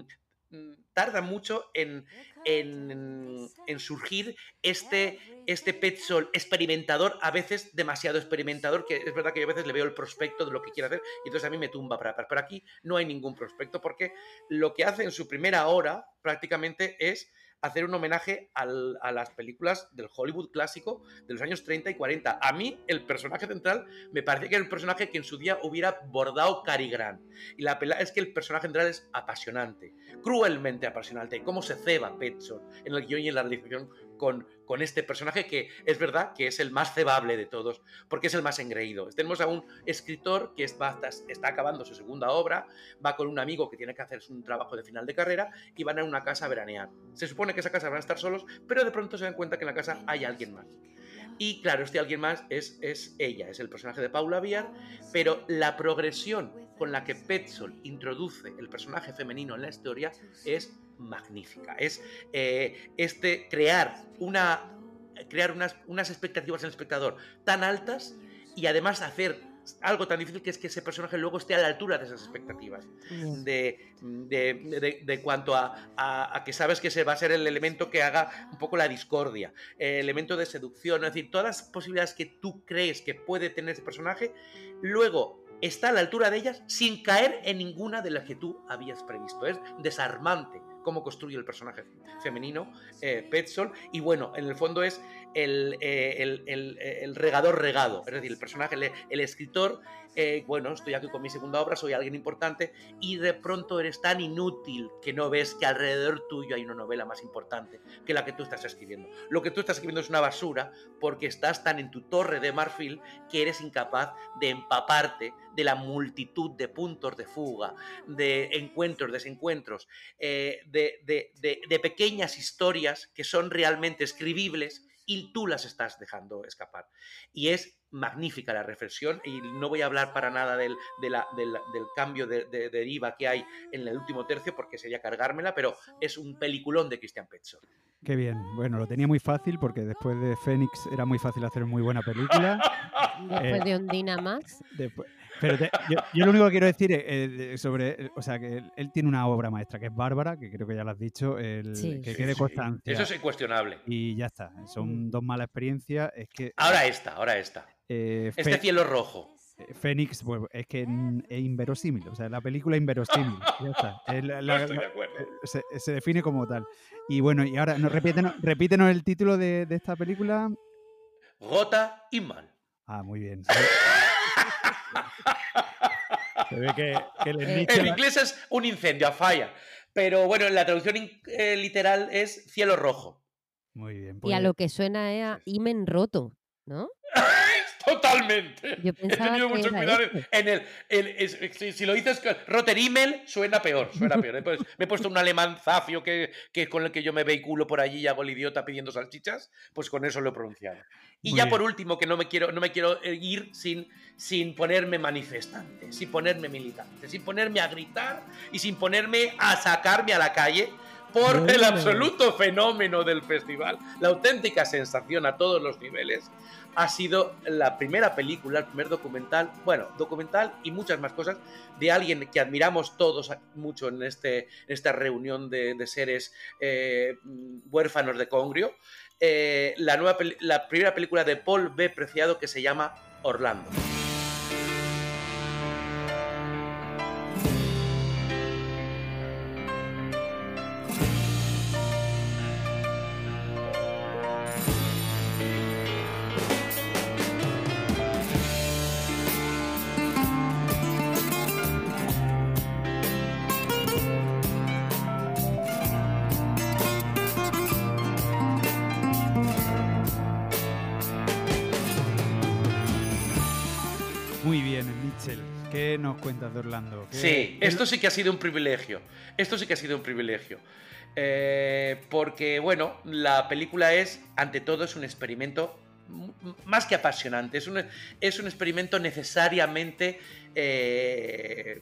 K: mm, tarda mucho en, en, en surgir este, este Petzol experimentador, a veces demasiado experimentador, que es verdad que yo a veces le veo el prospecto de lo que quiere hacer y entonces a mí me tumba para atrás. Pero aquí no hay ningún prospecto porque lo que hace en su primera hora prácticamente es hacer un homenaje a las películas del Hollywood clásico de los años 30 y 40. A mí, el personaje central me parece que era el personaje que en su día hubiera bordado Cary Grant. Y la pela es que el personaje central es apasionante, cruelmente apasionante. Cómo se ceba Petson en el guion y en la realización con, este personaje que es verdad que es el más cebable de todos, porque es el más engreído. Tenemos a un escritor que está, está acabando su segunda obra, va con un amigo que tiene que hacer un trabajo de final de carrera y van a una casa a veranear. Se supone que esa casa van a estar solos, pero de pronto se dan cuenta que en la casa hay alguien más. Y claro, este alguien más es, es ella, es el personaje de Paula Biar, pero la progresión con la que Petzold introduce el personaje femenino en la historia es magnífica. Es eh, este crear una crear unas, unas expectativas en el espectador tan altas y además hacer algo tan difícil que es que ese personaje luego esté a la altura de esas expectativas. De, de, de- de cuanto a, a- a que sabes que ese va a ser el elemento que haga un poco la discordia, el elemento de seducción, es decir, todas las posibilidades que tú crees que puede tener ese personaje, luego está a la altura de ellas sin caer en ninguna de las que tú habías previsto. Es desarmante cómo construye el personaje femenino, eh, Petzold, y bueno, en el fondo es el, eh, el- el- el regador regado, es decir, el personaje, el, el escritor, eh, bueno, estoy aquí con mi segunda obra, soy alguien importante, y de pronto eres tan inútil que no ves que alrededor tuyo hay una novela más importante que la que tú estás escribiendo. Lo que tú estás escribiendo es una basura porque estás tan en tu torre de marfil que eres incapaz de empaparte de la multitud de puntos de fuga, de encuentros, desencuentros, eh, de, de- de- de pequeñas historias que son realmente escribibles y tú las estás dejando escapar. Y es magnífica la reflexión y no voy a hablar para nada del, de la- del- del cambio de, de deriva que hay en el último tercio porque sería cargármela, pero es un peliculón de Christian Petzold.
I: Qué bien. Bueno, lo tenía muy fácil porque después de Fénix era muy fácil hacer muy buena película.
J: Después
I: Eh,
J: de Ondina Max.
I: Después- pero te- yo, yo lo único que quiero decir es, eh, sobre, eh, o sea, que él, él tiene una obra maestra que es Bárbara, que creo que ya lo has dicho, el,
K: Sí.
I: que quede
K: sí.
I: constancia.
K: Eso es incuestionable.
I: Y ya está. Son dos malas experiencias. Es que
K: Ahora esta, ahora esta.
I: eh,
K: Este cielo rojo.
I: eh, Fénix, pues es que es inverosímil. O sea, la película es inverosímil. ya está. Es la- la-
K: No estoy de acuerdo.
I: se, se define como tal. Y bueno, y ahora, no, repítenos, repítenos el título de, de esta película.
K: Gota y mal.
I: Ah, muy bien. Se ve que, que el
J: Eh,
K: En
I: la-
K: inglés es un incendio, a falla. Pero bueno, la traducción eh, literal es cielo rojo.
I: Muy bien.
J: Y a
I: pues-
J: lo que suena es a Imen roto, ¿no?
K: Totalmente.
J: Yo
K: He tenido
J: que
K: mucho cuidado en,
J: este.
K: en el. en- es- si, si lo dices con Roterimmel, suena peor, suena peor. Me he puesto un alemán zafio que, que con el que yo me vehiculo por allí y hago el idiota pidiendo salchichas, pues con eso lo he pronunciado. Y
I: Muy
K: ya
I: bien.
K: por último, que no me quiero, no me quiero eh, ir sin, sin ponerme manifestante, sin ponerme militante, sin ponerme a gritar y sin ponerme a sacarme a la calle por el absoluto fenómeno del festival, la auténtica sensación a todos los niveles, ha sido la primera película, el primer documental, bueno, documental y muchas más cosas, de alguien que admiramos todos mucho en, este, esta reunión de, seres eh, huérfanos de Congrio, eh, la, nueva la primera película de Paul B. Preciado que se llama Orlando. Esto sí que ha sido un privilegio. Esto sí que ha sido un privilegio. Eh, porque, bueno, la película es, ante todo, es un experimento más que apasionante. Es un, es un experimento necesariamente. eh,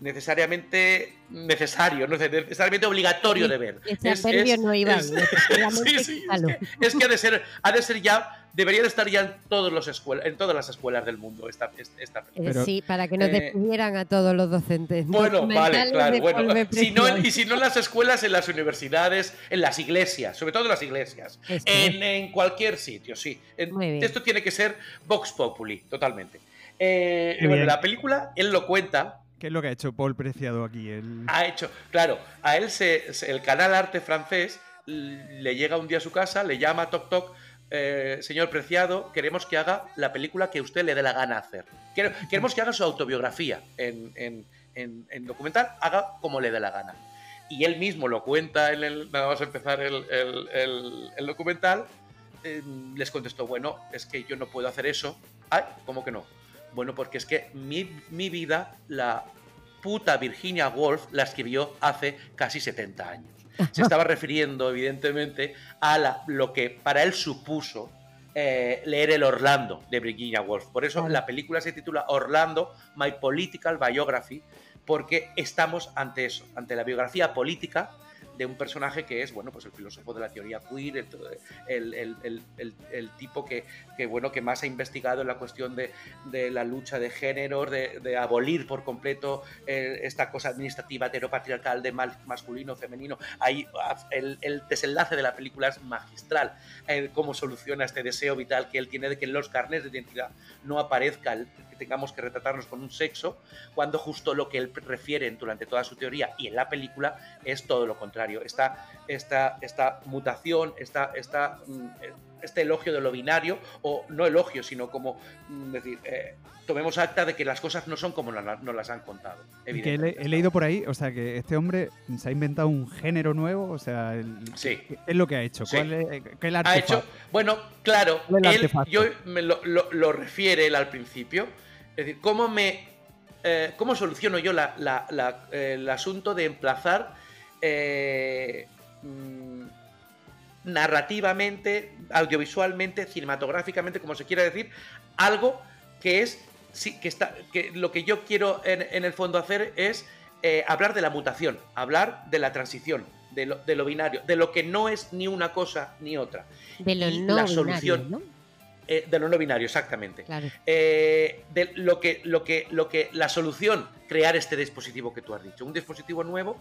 K: necesariamente necesario, no necesariamente obligatorio de ver.
J: Ese adverbio no iba
K: es- sí, sí,
J: quítalo.
K: es que ha de ser, ha de ser ya, debería de estar ya en, todos los escuelas, en todas las escuelas del mundo esta, esta
J: Eh, sí, para que nos
K: eh,
J: despidieran a todos los docentes.
K: bueno, vale, claro, bueno. Si no, y si no en las escuelas, en las universidades, en las iglesias, sobre todo en las iglesias, en, en cualquier sitio, sí. En-
J: Muy bien.
K: esto tiene que ser Vox Populi, totalmente. Eh, bueno, la película, él lo cuenta,
I: ¿Qué es lo que ha hecho Paul Preciado aquí?
K: Ha hecho, claro, a él el canal Arte francés le llega un día a su casa, le llama Toc Toc, eh, señor Preciado, queremos que haga la película que usted le dé la gana hacer. Quere- Queremos que haga su autobiografía en, en- en- en documental, haga como le dé la gana. Y él mismo lo cuenta en el. Nada más empezar el documental. eh, les contestó, bueno, es que yo no puedo hacer eso. Ay, ¿cómo que no? Bueno, porque es que mi, mi vida, la puta Virginia Woolf la escribió hace casi 70 años. Se estaba refiriendo, evidentemente, a la- lo que para él supuso eh, leer el Orlando de Virginia Woolf. Por eso la película se titula Orlando, My Political Biography, porque estamos ante eso, ante la biografía política de un personaje que es, bueno, pues el filósofo de la teoría queer, el, el- el- el- tipo que, que, bueno, que más ha investigado en la cuestión de, de la lucha de géneros, de, abolir por completo eh, esta cosa administrativa heteropatriarcal de mal- masculino, femenino. Ahí ah, el, desenlace de la película es magistral, eh, cómo soluciona este deseo vital que él tiene de que en los carnes de identidad no aparezca el tengamos que retratarnos con un sexo, cuando justo lo que él refiere durante toda su teoría y en la película es todo lo contrario. Esta, esta, esta mutación, esta, esta, mm, este elogio de lo binario, o no elogio, sino como mm, decir, eh, tomemos acta de que las cosas no son como la- nos las han contado.
I: Que he, he leído por ahí, o sea, que este hombre se ha inventado un género nuevo, o sea, el-
K: Sí.
I: ¿qué es lo que ha hecho?
K: Sí.
I: ¿Cuál es, qué es el
K: ha hecho, bueno, claro,
I: ¿Cuál es el
K: él, yo me lo, lo- lo refiere él al principio, es decir, cómo me, eh, cómo soluciono yo la- la- la- el asunto de emplazar eh, mm, narrativamente, audiovisualmente, cinematográficamente, como se quiera decir, algo que es, sí, que está, que lo que yo quiero en, en el fondo hacer es eh, hablar de la mutación, hablar de la transición, de lo, de lo binario, de lo que no es ni una cosa ni otra.
J: De lo
K: Y
J: no
K: la
J: binario,
K: solución,
J: ¿no?
K: Eh, de lo no binario, exactamente.
J: Claro.
K: Eh, de lo que, lo que, lo que, la solución, crear este dispositivo que tú has dicho, un dispositivo nuevo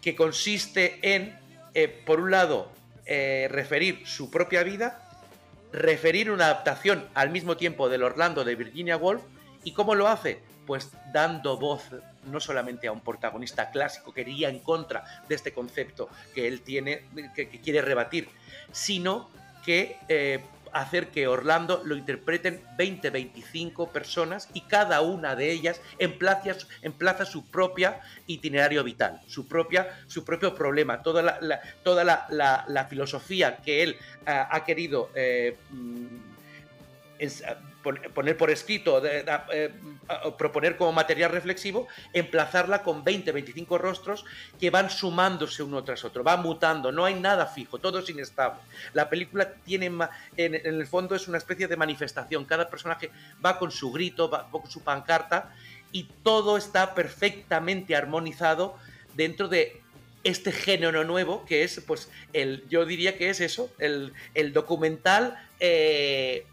K: que consiste en, eh, por un lado, referir su propia vida, referir una adaptación al mismo tiempo del Orlando de Virginia Woolf, ¿y cómo lo hace? Pues dando voz no solamente a un protagonista clásico que iría en contra de este concepto que él tiene, que, que quiere rebatir, sino que eh, hacer que Orlando lo interpreten 20, 25 personas y cada una de ellas emplaza, emplaza su propia itinerario vital, su, propia, propio problema, toda la, la- toda la, filosofía que él ah, ha querido eh, mm, poner por escrito, de- eh, proponer como material reflexivo, emplazarla con 20, 25 rostros que van sumándose uno tras otro, va mutando, no hay nada fijo, todo es inestable. La película tiene, en, el fondo es una especie de manifestación, cada personaje va con su grito, va con su pancarta y todo está perfectamente armonizado dentro de este género nuevo que es, pues, el, yo diría que es eso, el, el documental eh,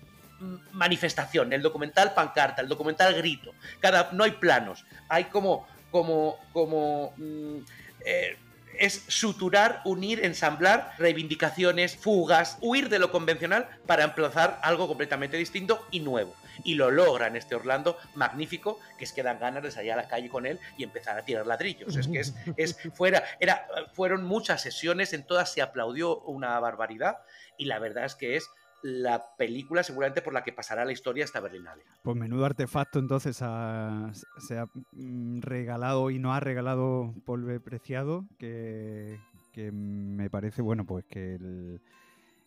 K: manifestación, el documental pancarta, el documental grito. Cada, no hay planos, hay como, como, como mm, eh, es suturar, unir, ensamblar reivindicaciones, fugas, huir de lo convencional para emplazar algo completamente distinto y nuevo. Y lo logra en este Orlando magnífico, que es que dan ganas de salir a la calle con él y empezar a tirar ladrillos. Es que es, es fuera, era, fueron muchas sesiones, en todas se aplaudió una barbaridad y la verdad es que es la película seguramente por la que pasará la historia esta Berlinale.
I: Pues menudo artefacto entonces ha- se ha mm, regalado y no ha regalado Polve Preciado, que, que me parece, bueno, pues que el-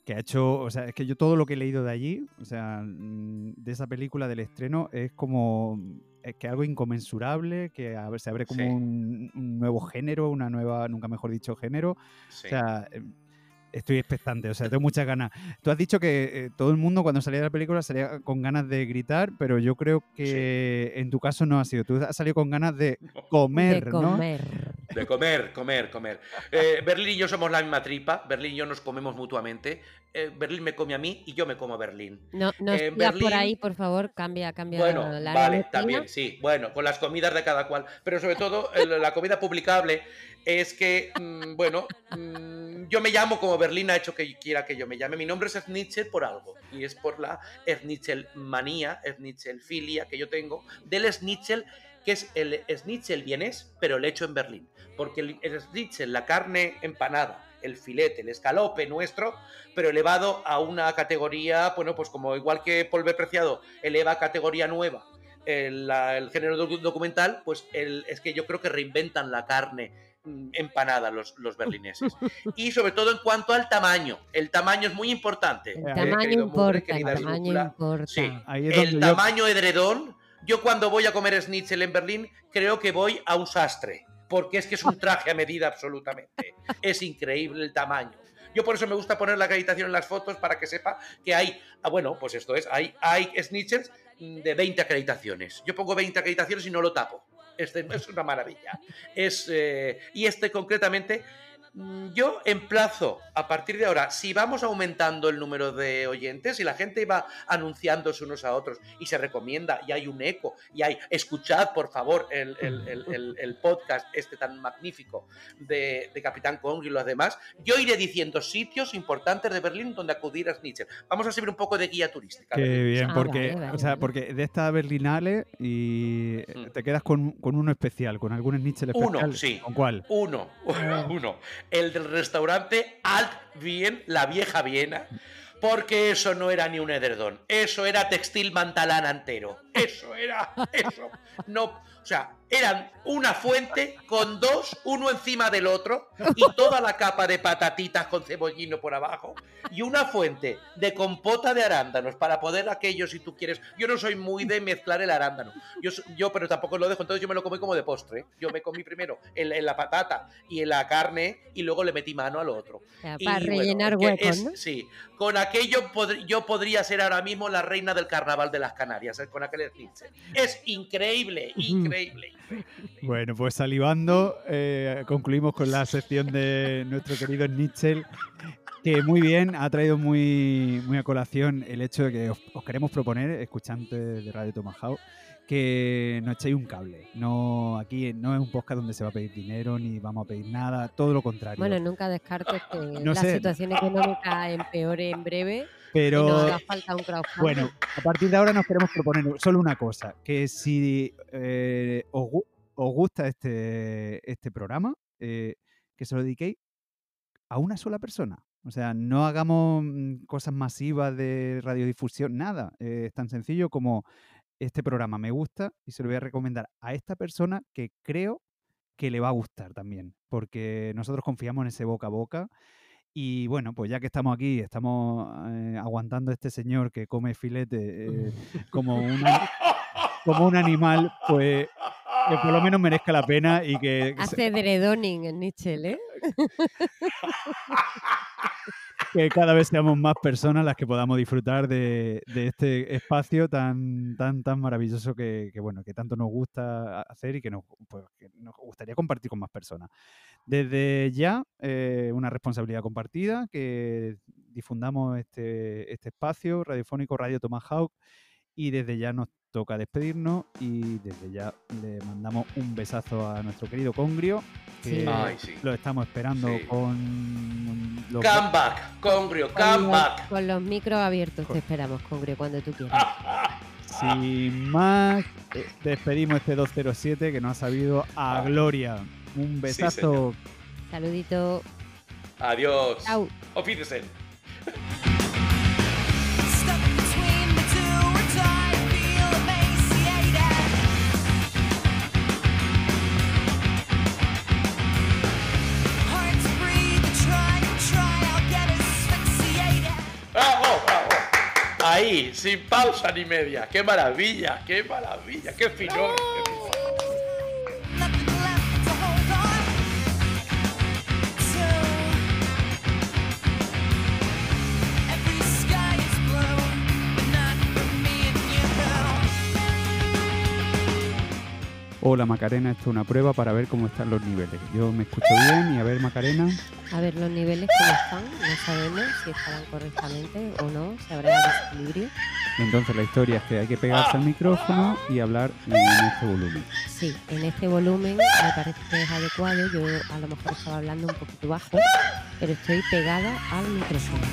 I: que ha hecho, o sea, es que yo todo lo que he leído de allí, o sea, mm, de esa película del estreno, es como es que algo inconmensurable, que a ver, se abre como
K: Sí.
I: un, un nuevo género, una nueva, nunca mejor dicho, género.
K: Sí.
I: O sea, eh, estoy expectante, o sea, tengo muchas ganas. Tú has dicho que eh, todo el mundo cuando salía de la película salía con ganas de gritar, pero yo creo que en tu caso no ha sido. Tú has salido con ganas de comer,
J: de
I: ¿no?
K: De comer, comer, comer. Eh, Berlín y yo somos la misma tripa. Berlín y yo nos comemos mutuamente. Eh, Berlín me come a mí y yo me como a Berlín.
J: No, no
K: En
J: sigas por
K: Berlín-
J: ahí, por favor, cambia, cambia
K: Bueno,
J: la
K: vale,
J: rutina.
K: también, sí. Bueno, con las comidas de cada cual. Pero sobre todo, la comida publicable es que, mm, bueno, mm, yo me llamo como Berlín ha hecho que quiera que yo me llame. Mi nombre es Schnitzel por algo. Y es por la Schnitzel manía, Schnitzel filia que yo tengo del Schnitzel, que es el Schnitzel vienés, pero el hecho en Berlín. Porque el, el Schnitzel, la carne empanada, el filete, el escalope nuestro, pero elevado a una categoría, bueno, pues como igual que Polver Preciado eleva a categoría nueva el, la- el género docu- documental, pues el- es que yo creo que reinventan la carne mm, empanada los, los berlineses. Y sobre todo en cuanto al tamaño. El tamaño es muy importante.
J: El
K: eh,
J: tamaño
K: Mugre,
J: importa, el
K: querida
J: tamaño importa.
K: Sí.
I: Ahí es donde
K: El
I: yo-
K: tamaño edredón, yo cuando voy a comer schnitzel en Berlín, creo que voy a un sastre, porque es que es un traje a medida absolutamente. Es increíble el tamaño. Yo por eso me gusta poner la acreditación en las fotos para que sepa que hay, ah, bueno, pues esto es, hay, hay mm, de 20 acreditaciones. Yo pongo 20 acreditaciones y no lo tapo. Este es una maravilla. Es, eh, y este concretamente, yo emplazo a partir de ahora, si vamos aumentando el número de oyentes y la gente va anunciándose unos a otros y se recomienda y hay un eco y hay, escuchad por favor el, el- el- el- el podcast este tan magnífico de, de Capitán Kong y los demás, yo iré diciendo sitios importantes de Berlín donde acudir a Snitcher. Vamos a servir un poco de guía turística.
I: Qué bien,
J: Ah,
I: porque,
J: vale, vale,
I: o sea,
J: vale.
I: porque de esta Berlinale y
K: Mm.
I: te quedas con, con uno especial, con algún Schnitzel
K: Uno,
I: especial.
K: sí.
I: ¿Con cuál?
K: Uno, uno. El del restaurante Alt Wien, la vieja Viena, porque eso no era ni un edredón, eso era textil mantalana entero. Eso era, eso. No, o sea, eran una fuente con dos, uno encima del otro, y toda la capa de patatitas con cebollino por abajo, y una fuente de compota de arándanos para poder aquello, si tú quieres. Yo no soy muy de mezclar el arándano, yo, yo pero tampoco lo dejo, entonces yo me lo comí como de postre. ¿eh? Yo me comí primero en, en la patata y en la carne, y luego le metí mano al otro.
J: O sea,
K: Y,
J: para
K: bueno,
J: rellenar huecos,
K: es-
J: ¿no?
K: Sí, con aquello pod- yo podría ser ahora mismo la reina del carnaval de las Canarias, ¿eh? con aquel schnitzel. Es increíble, increíble.
I: Bueno, pues salivando, eh, concluimos con la sección de nuestro querido Schnitzel, que muy bien, ha traído muy, muy a colación el hecho de que os, os queremos proponer, escuchantes de Radio Tomahawk, que nos echéis un cable. No, aquí no es un podcast donde se va a pedir dinero ni vamos a pedir nada, todo lo contrario.
J: Bueno, nunca descartes que
I: No
J: la
I: sé.
J: situación económica empeore en breve
I: Pero-
J: falta un.
I: Bueno, a partir de ahora nos queremos proponer solo una cosa, que si eh, os gusta este, este programa, eh, que se lo dediquéis a una sola persona. O sea, no hagamos mm, cosas masivas de radiodifusión, nada. Eh, es tan sencillo como este programa me gusta y se lo voy a recomendar a esta persona que creo que le va a gustar también, porque nosotros confiamos en ese boca a boca. Y bueno, pues ya que estamos aquí, estamos eh, aguantando a este señor que come filete eh, como, una- como un animal, pues que por lo menos merezca la pena y que, se-
J: Hace dredoning en Nietzsche, ¿eh?
I: que cada vez seamos más personas las que podamos disfrutar de, de este espacio tan tan tan maravilloso que, que, bueno que tanto nos gusta hacer y que nos, pues, que nos gustaría compartir con más personas. Desde ya, eh, una responsabilidad compartida, que difundamos este, este espacio radiofónico Radio Tomahawk y desde ya nos toca despedirnos y desde ya le mandamos un besazo a nuestro querido Congrio, que
K: Sí. Ay, sí.
I: lo estamos esperando
K: Sí.
I: con los
K: Come back, Congrio,
J: Con
K: come
J: los,
K: back.
J: con los micros abiertos te esperamos, Congrio, cuando tú quieras.
I: Sin más, eh, despedimos este 207 que nos ha sabido a gloria. Un besazo.
J: Saludito.
K: Adiós.
J: Chao.
K: Auf Wiedersehen. ¡Bravo, bravo! Ahí, sin pausa ni media. ¡Qué maravilla! ¡Qué maravilla! ¡Qué finón!
I: Hola Macarena, esto es una prueba para ver cómo están los niveles. Yo me escucho bien y a ver Macarena.
J: A ver los niveles cómo están, no sabemos si estarán correctamente o no, si habrá desequilibrio.
I: Entonces la historia es que hay que pegarse al micrófono y hablar en este volumen.
J: Sí, en este volumen me parece que es adecuado. Yo a lo mejor estaba hablando un poquito bajo, pero estoy pegada al micrófono.